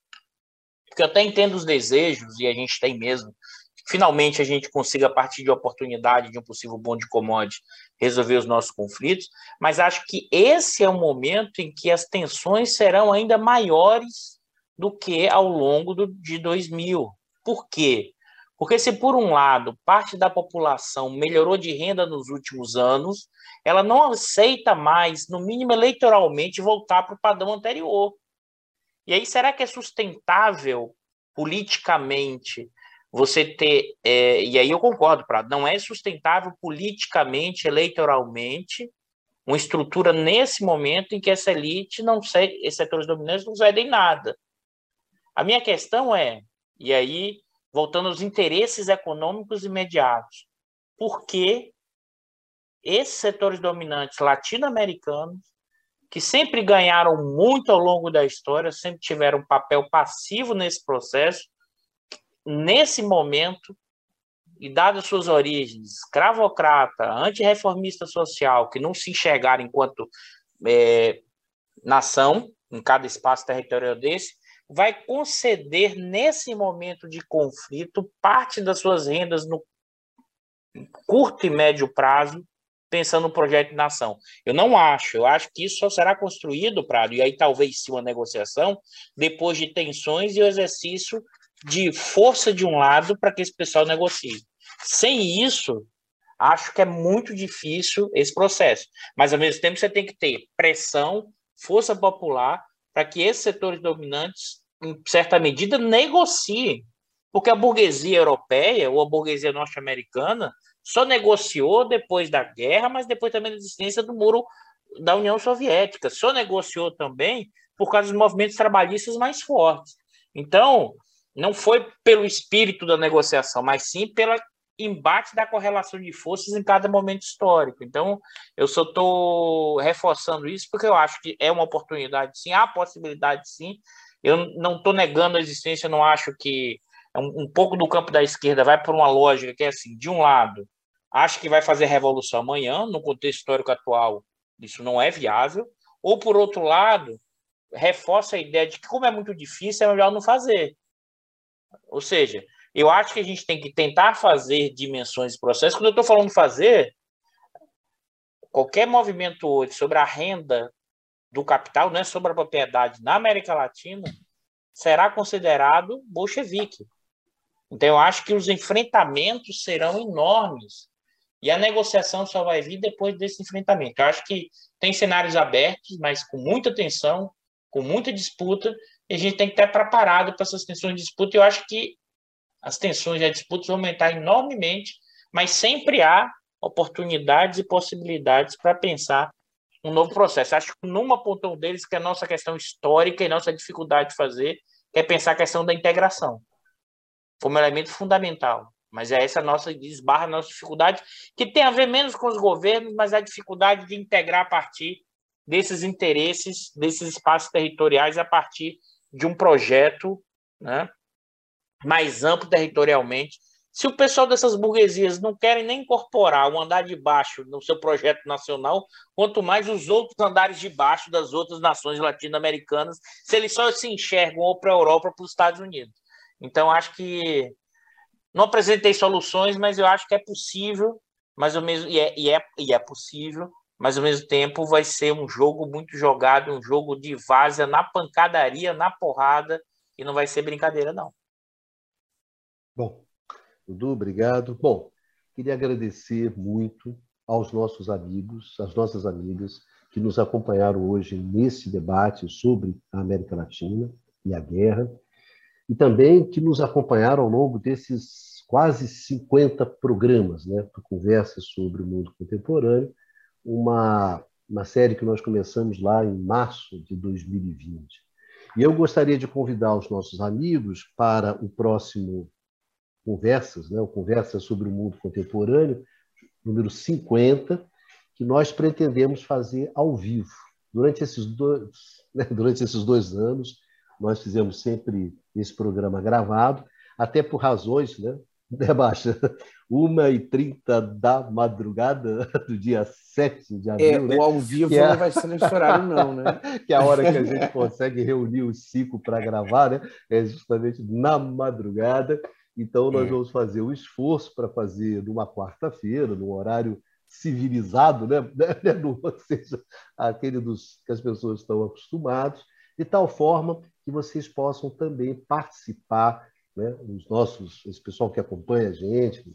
Porque eu até entendo os desejos, e a gente tem mesmo, que finalmente a gente consiga, a partir de oportunidade de um possível bom de commodity, resolver os nossos conflitos, mas acho que esse é o momento em que as tensões serão ainda maiores do que ao longo do, de 2000. Por quê? Porque se por um lado parte da população melhorou de renda nos últimos anos, ela não aceita mais, no mínimo eleitoralmente, voltar para o padrão anterior. E aí, será que é sustentável politicamente você ter. É, e aí eu concordo, Prado, não é sustentável politicamente, eleitoralmente, uma estrutura nesse momento em que essa elite não cede, esses setores dominantes não cedem nada. A minha questão é, e aí, voltando aos interesses econômicos imediatos, por que esses setores dominantes latino-americanos que sempre ganharam muito ao longo da história, sempre tiveram um papel passivo nesse processo, nesse momento e dadas suas origens, escravocrata, antirreformista social, que não se enxergaram enquanto é, nação, em cada espaço territorial desse, vai conceder nesse momento de conflito parte das suas rendas no curto e médio prazo, pensando no projeto de nação. Eu não acho, eu acho que isso só será construído, Prado, e aí talvez sim uma negociação, depois de tensões e o exercício de força de um lado para que esse pessoal negocie. Sem isso, acho que é muito difícil esse processo. Mas, ao mesmo tempo, você tem que ter pressão, força popular, para que esses setores dominantes, em certa medida, negociem. Porque a burguesia europeia ou a burguesia norte-americana só negociou depois da guerra, mas depois também da existência do muro da União Soviética. Só negociou também por causa dos movimentos trabalhistas mais fortes. Então, não foi pelo espírito da negociação, mas sim pelo embate da correlação de forças em cada momento histórico. Então, eu só estou reforçando isso porque eu acho que é uma oportunidade, sim, há possibilidade, sim. Eu não estou negando a existência, não acho que é um, um pouco do campo da esquerda vai por uma lógica que é assim: de um lado, acho que vai fazer revolução amanhã, no contexto histórico atual, isso não é viável, ou por outro lado, reforça a ideia de que, como é muito difícil, é melhor não fazer. Ou seja, eu acho que a gente tem que tentar fazer dimensões de processo. Quando eu estou falando fazer, qualquer movimento hoje sobre a renda do capital, não é sobre a propriedade na América Latina, será considerado bolchevique. Então, eu acho que os enfrentamentos serão enormes e a negociação só vai vir depois desse enfrentamento. Eu acho que tem cenários abertos, mas com muita tensão, com muita disputa, e a gente tem que estar preparado para essas tensões de disputa. Eu acho que as tensões e as disputas vão aumentar enormemente, mas sempre há oportunidades e possibilidades para pensar um novo processo. Acho que numa apontou um deles que é a nossa questão histórica e nossa dificuldade de fazer, é pensar a questão da integração como elemento fundamental. Mas é essa nossa desbarra, nossa dificuldade, que tem a ver menos com os governos, mas a dificuldade de integrar a partir desses interesses, desses espaços territoriais, a partir de um projeto né, mais amplo territorialmente. Se o pessoal dessas burguesias não querem nem incorporar o andar de baixo no seu projeto nacional, quanto mais os outros andares de baixo das outras nações latino-americanas, se eles só se enxergam ou para a Europa ou para os Estados Unidos. Então, acho que não apresentei soluções, mas eu acho que é possível, mas ao mesmo e é, e é, e é possível, mas ao mesmo tempo vai ser um jogo muito jogado, um jogo de vaza na pancadaria, na porrada, e não vai ser brincadeira, não. Bom, Dudu, obrigado. Bom, queria agradecer muito aos nossos amigos, às nossas amigas que nos acompanharam hoje nesse debate sobre a América Latina e a guerra, e também que nos acompanharam ao longo desses quase 50 programas, né, conversas sobre o mundo contemporâneo, uma, uma série que nós começamos lá em março de 2020. E eu gostaria de convidar os nossos amigos para o próximo Conversas, né, o Conversas sobre o Mundo Contemporâneo, número 50, que nós pretendemos fazer ao vivo. Durante esses dois, né, durante esses dois anos, nós fizemos sempre esse programa gravado, até por razões né, né, Baixa? 1h30 da madrugada do dia 7 de abril. É, né? o ao vivo é... não vai ser nesse horário, não, né? que é a hora que a gente consegue reunir os cinco para gravar, né? É justamente na madrugada. Então, nós é. vamos fazer o um esforço para fazer numa quarta-feira, num horário civilizado, né? Ou seja, aquele dos que as pessoas estão acostumadas, de tal forma que vocês possam também participar né, os nossos, esse pessoal que acompanha a gente,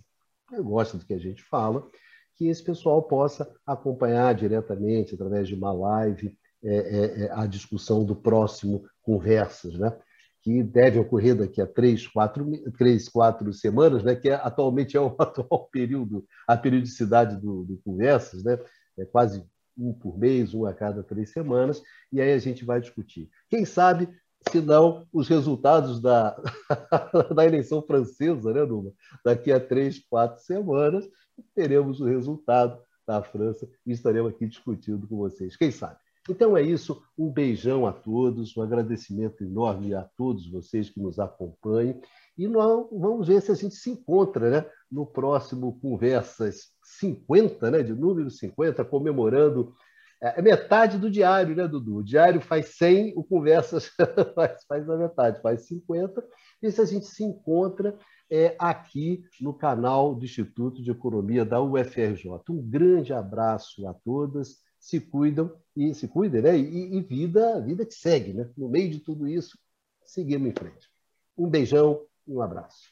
gosta do que a gente fala, que esse pessoal possa acompanhar diretamente, através de uma live, é, é, é, a discussão do próximo Conversas, né? que deve ocorrer daqui a três, quatro, três, quatro semanas, né? que é, atualmente é o atual período, a periodicidade do, do Conversas, né? é quase um por mês, um a cada três semanas, e aí a gente vai discutir. Quem sabe se não os resultados da, da eleição francesa, né, Numa? Daqui a três, quatro semanas, teremos o resultado da França e estaremos aqui discutindo com vocês. Quem sabe? Então é isso. Um beijão a todos, um agradecimento enorme a todos vocês que nos acompanham E nós vamos ver se a gente se encontra né, no próximo Conversas 50, né, de número 50, comemorando é, é metade do diário, né, Dudu? O diário faz 100, o Conversas faz, faz a metade, faz 50. E se a gente se encontra é, aqui no canal do Instituto de Economia da UFRJ. Um grande abraço a todas, se cuidam e se cuidem, né? E, e vida, vida que segue, né? No meio de tudo isso, seguimos em frente. Um beijão um abraço.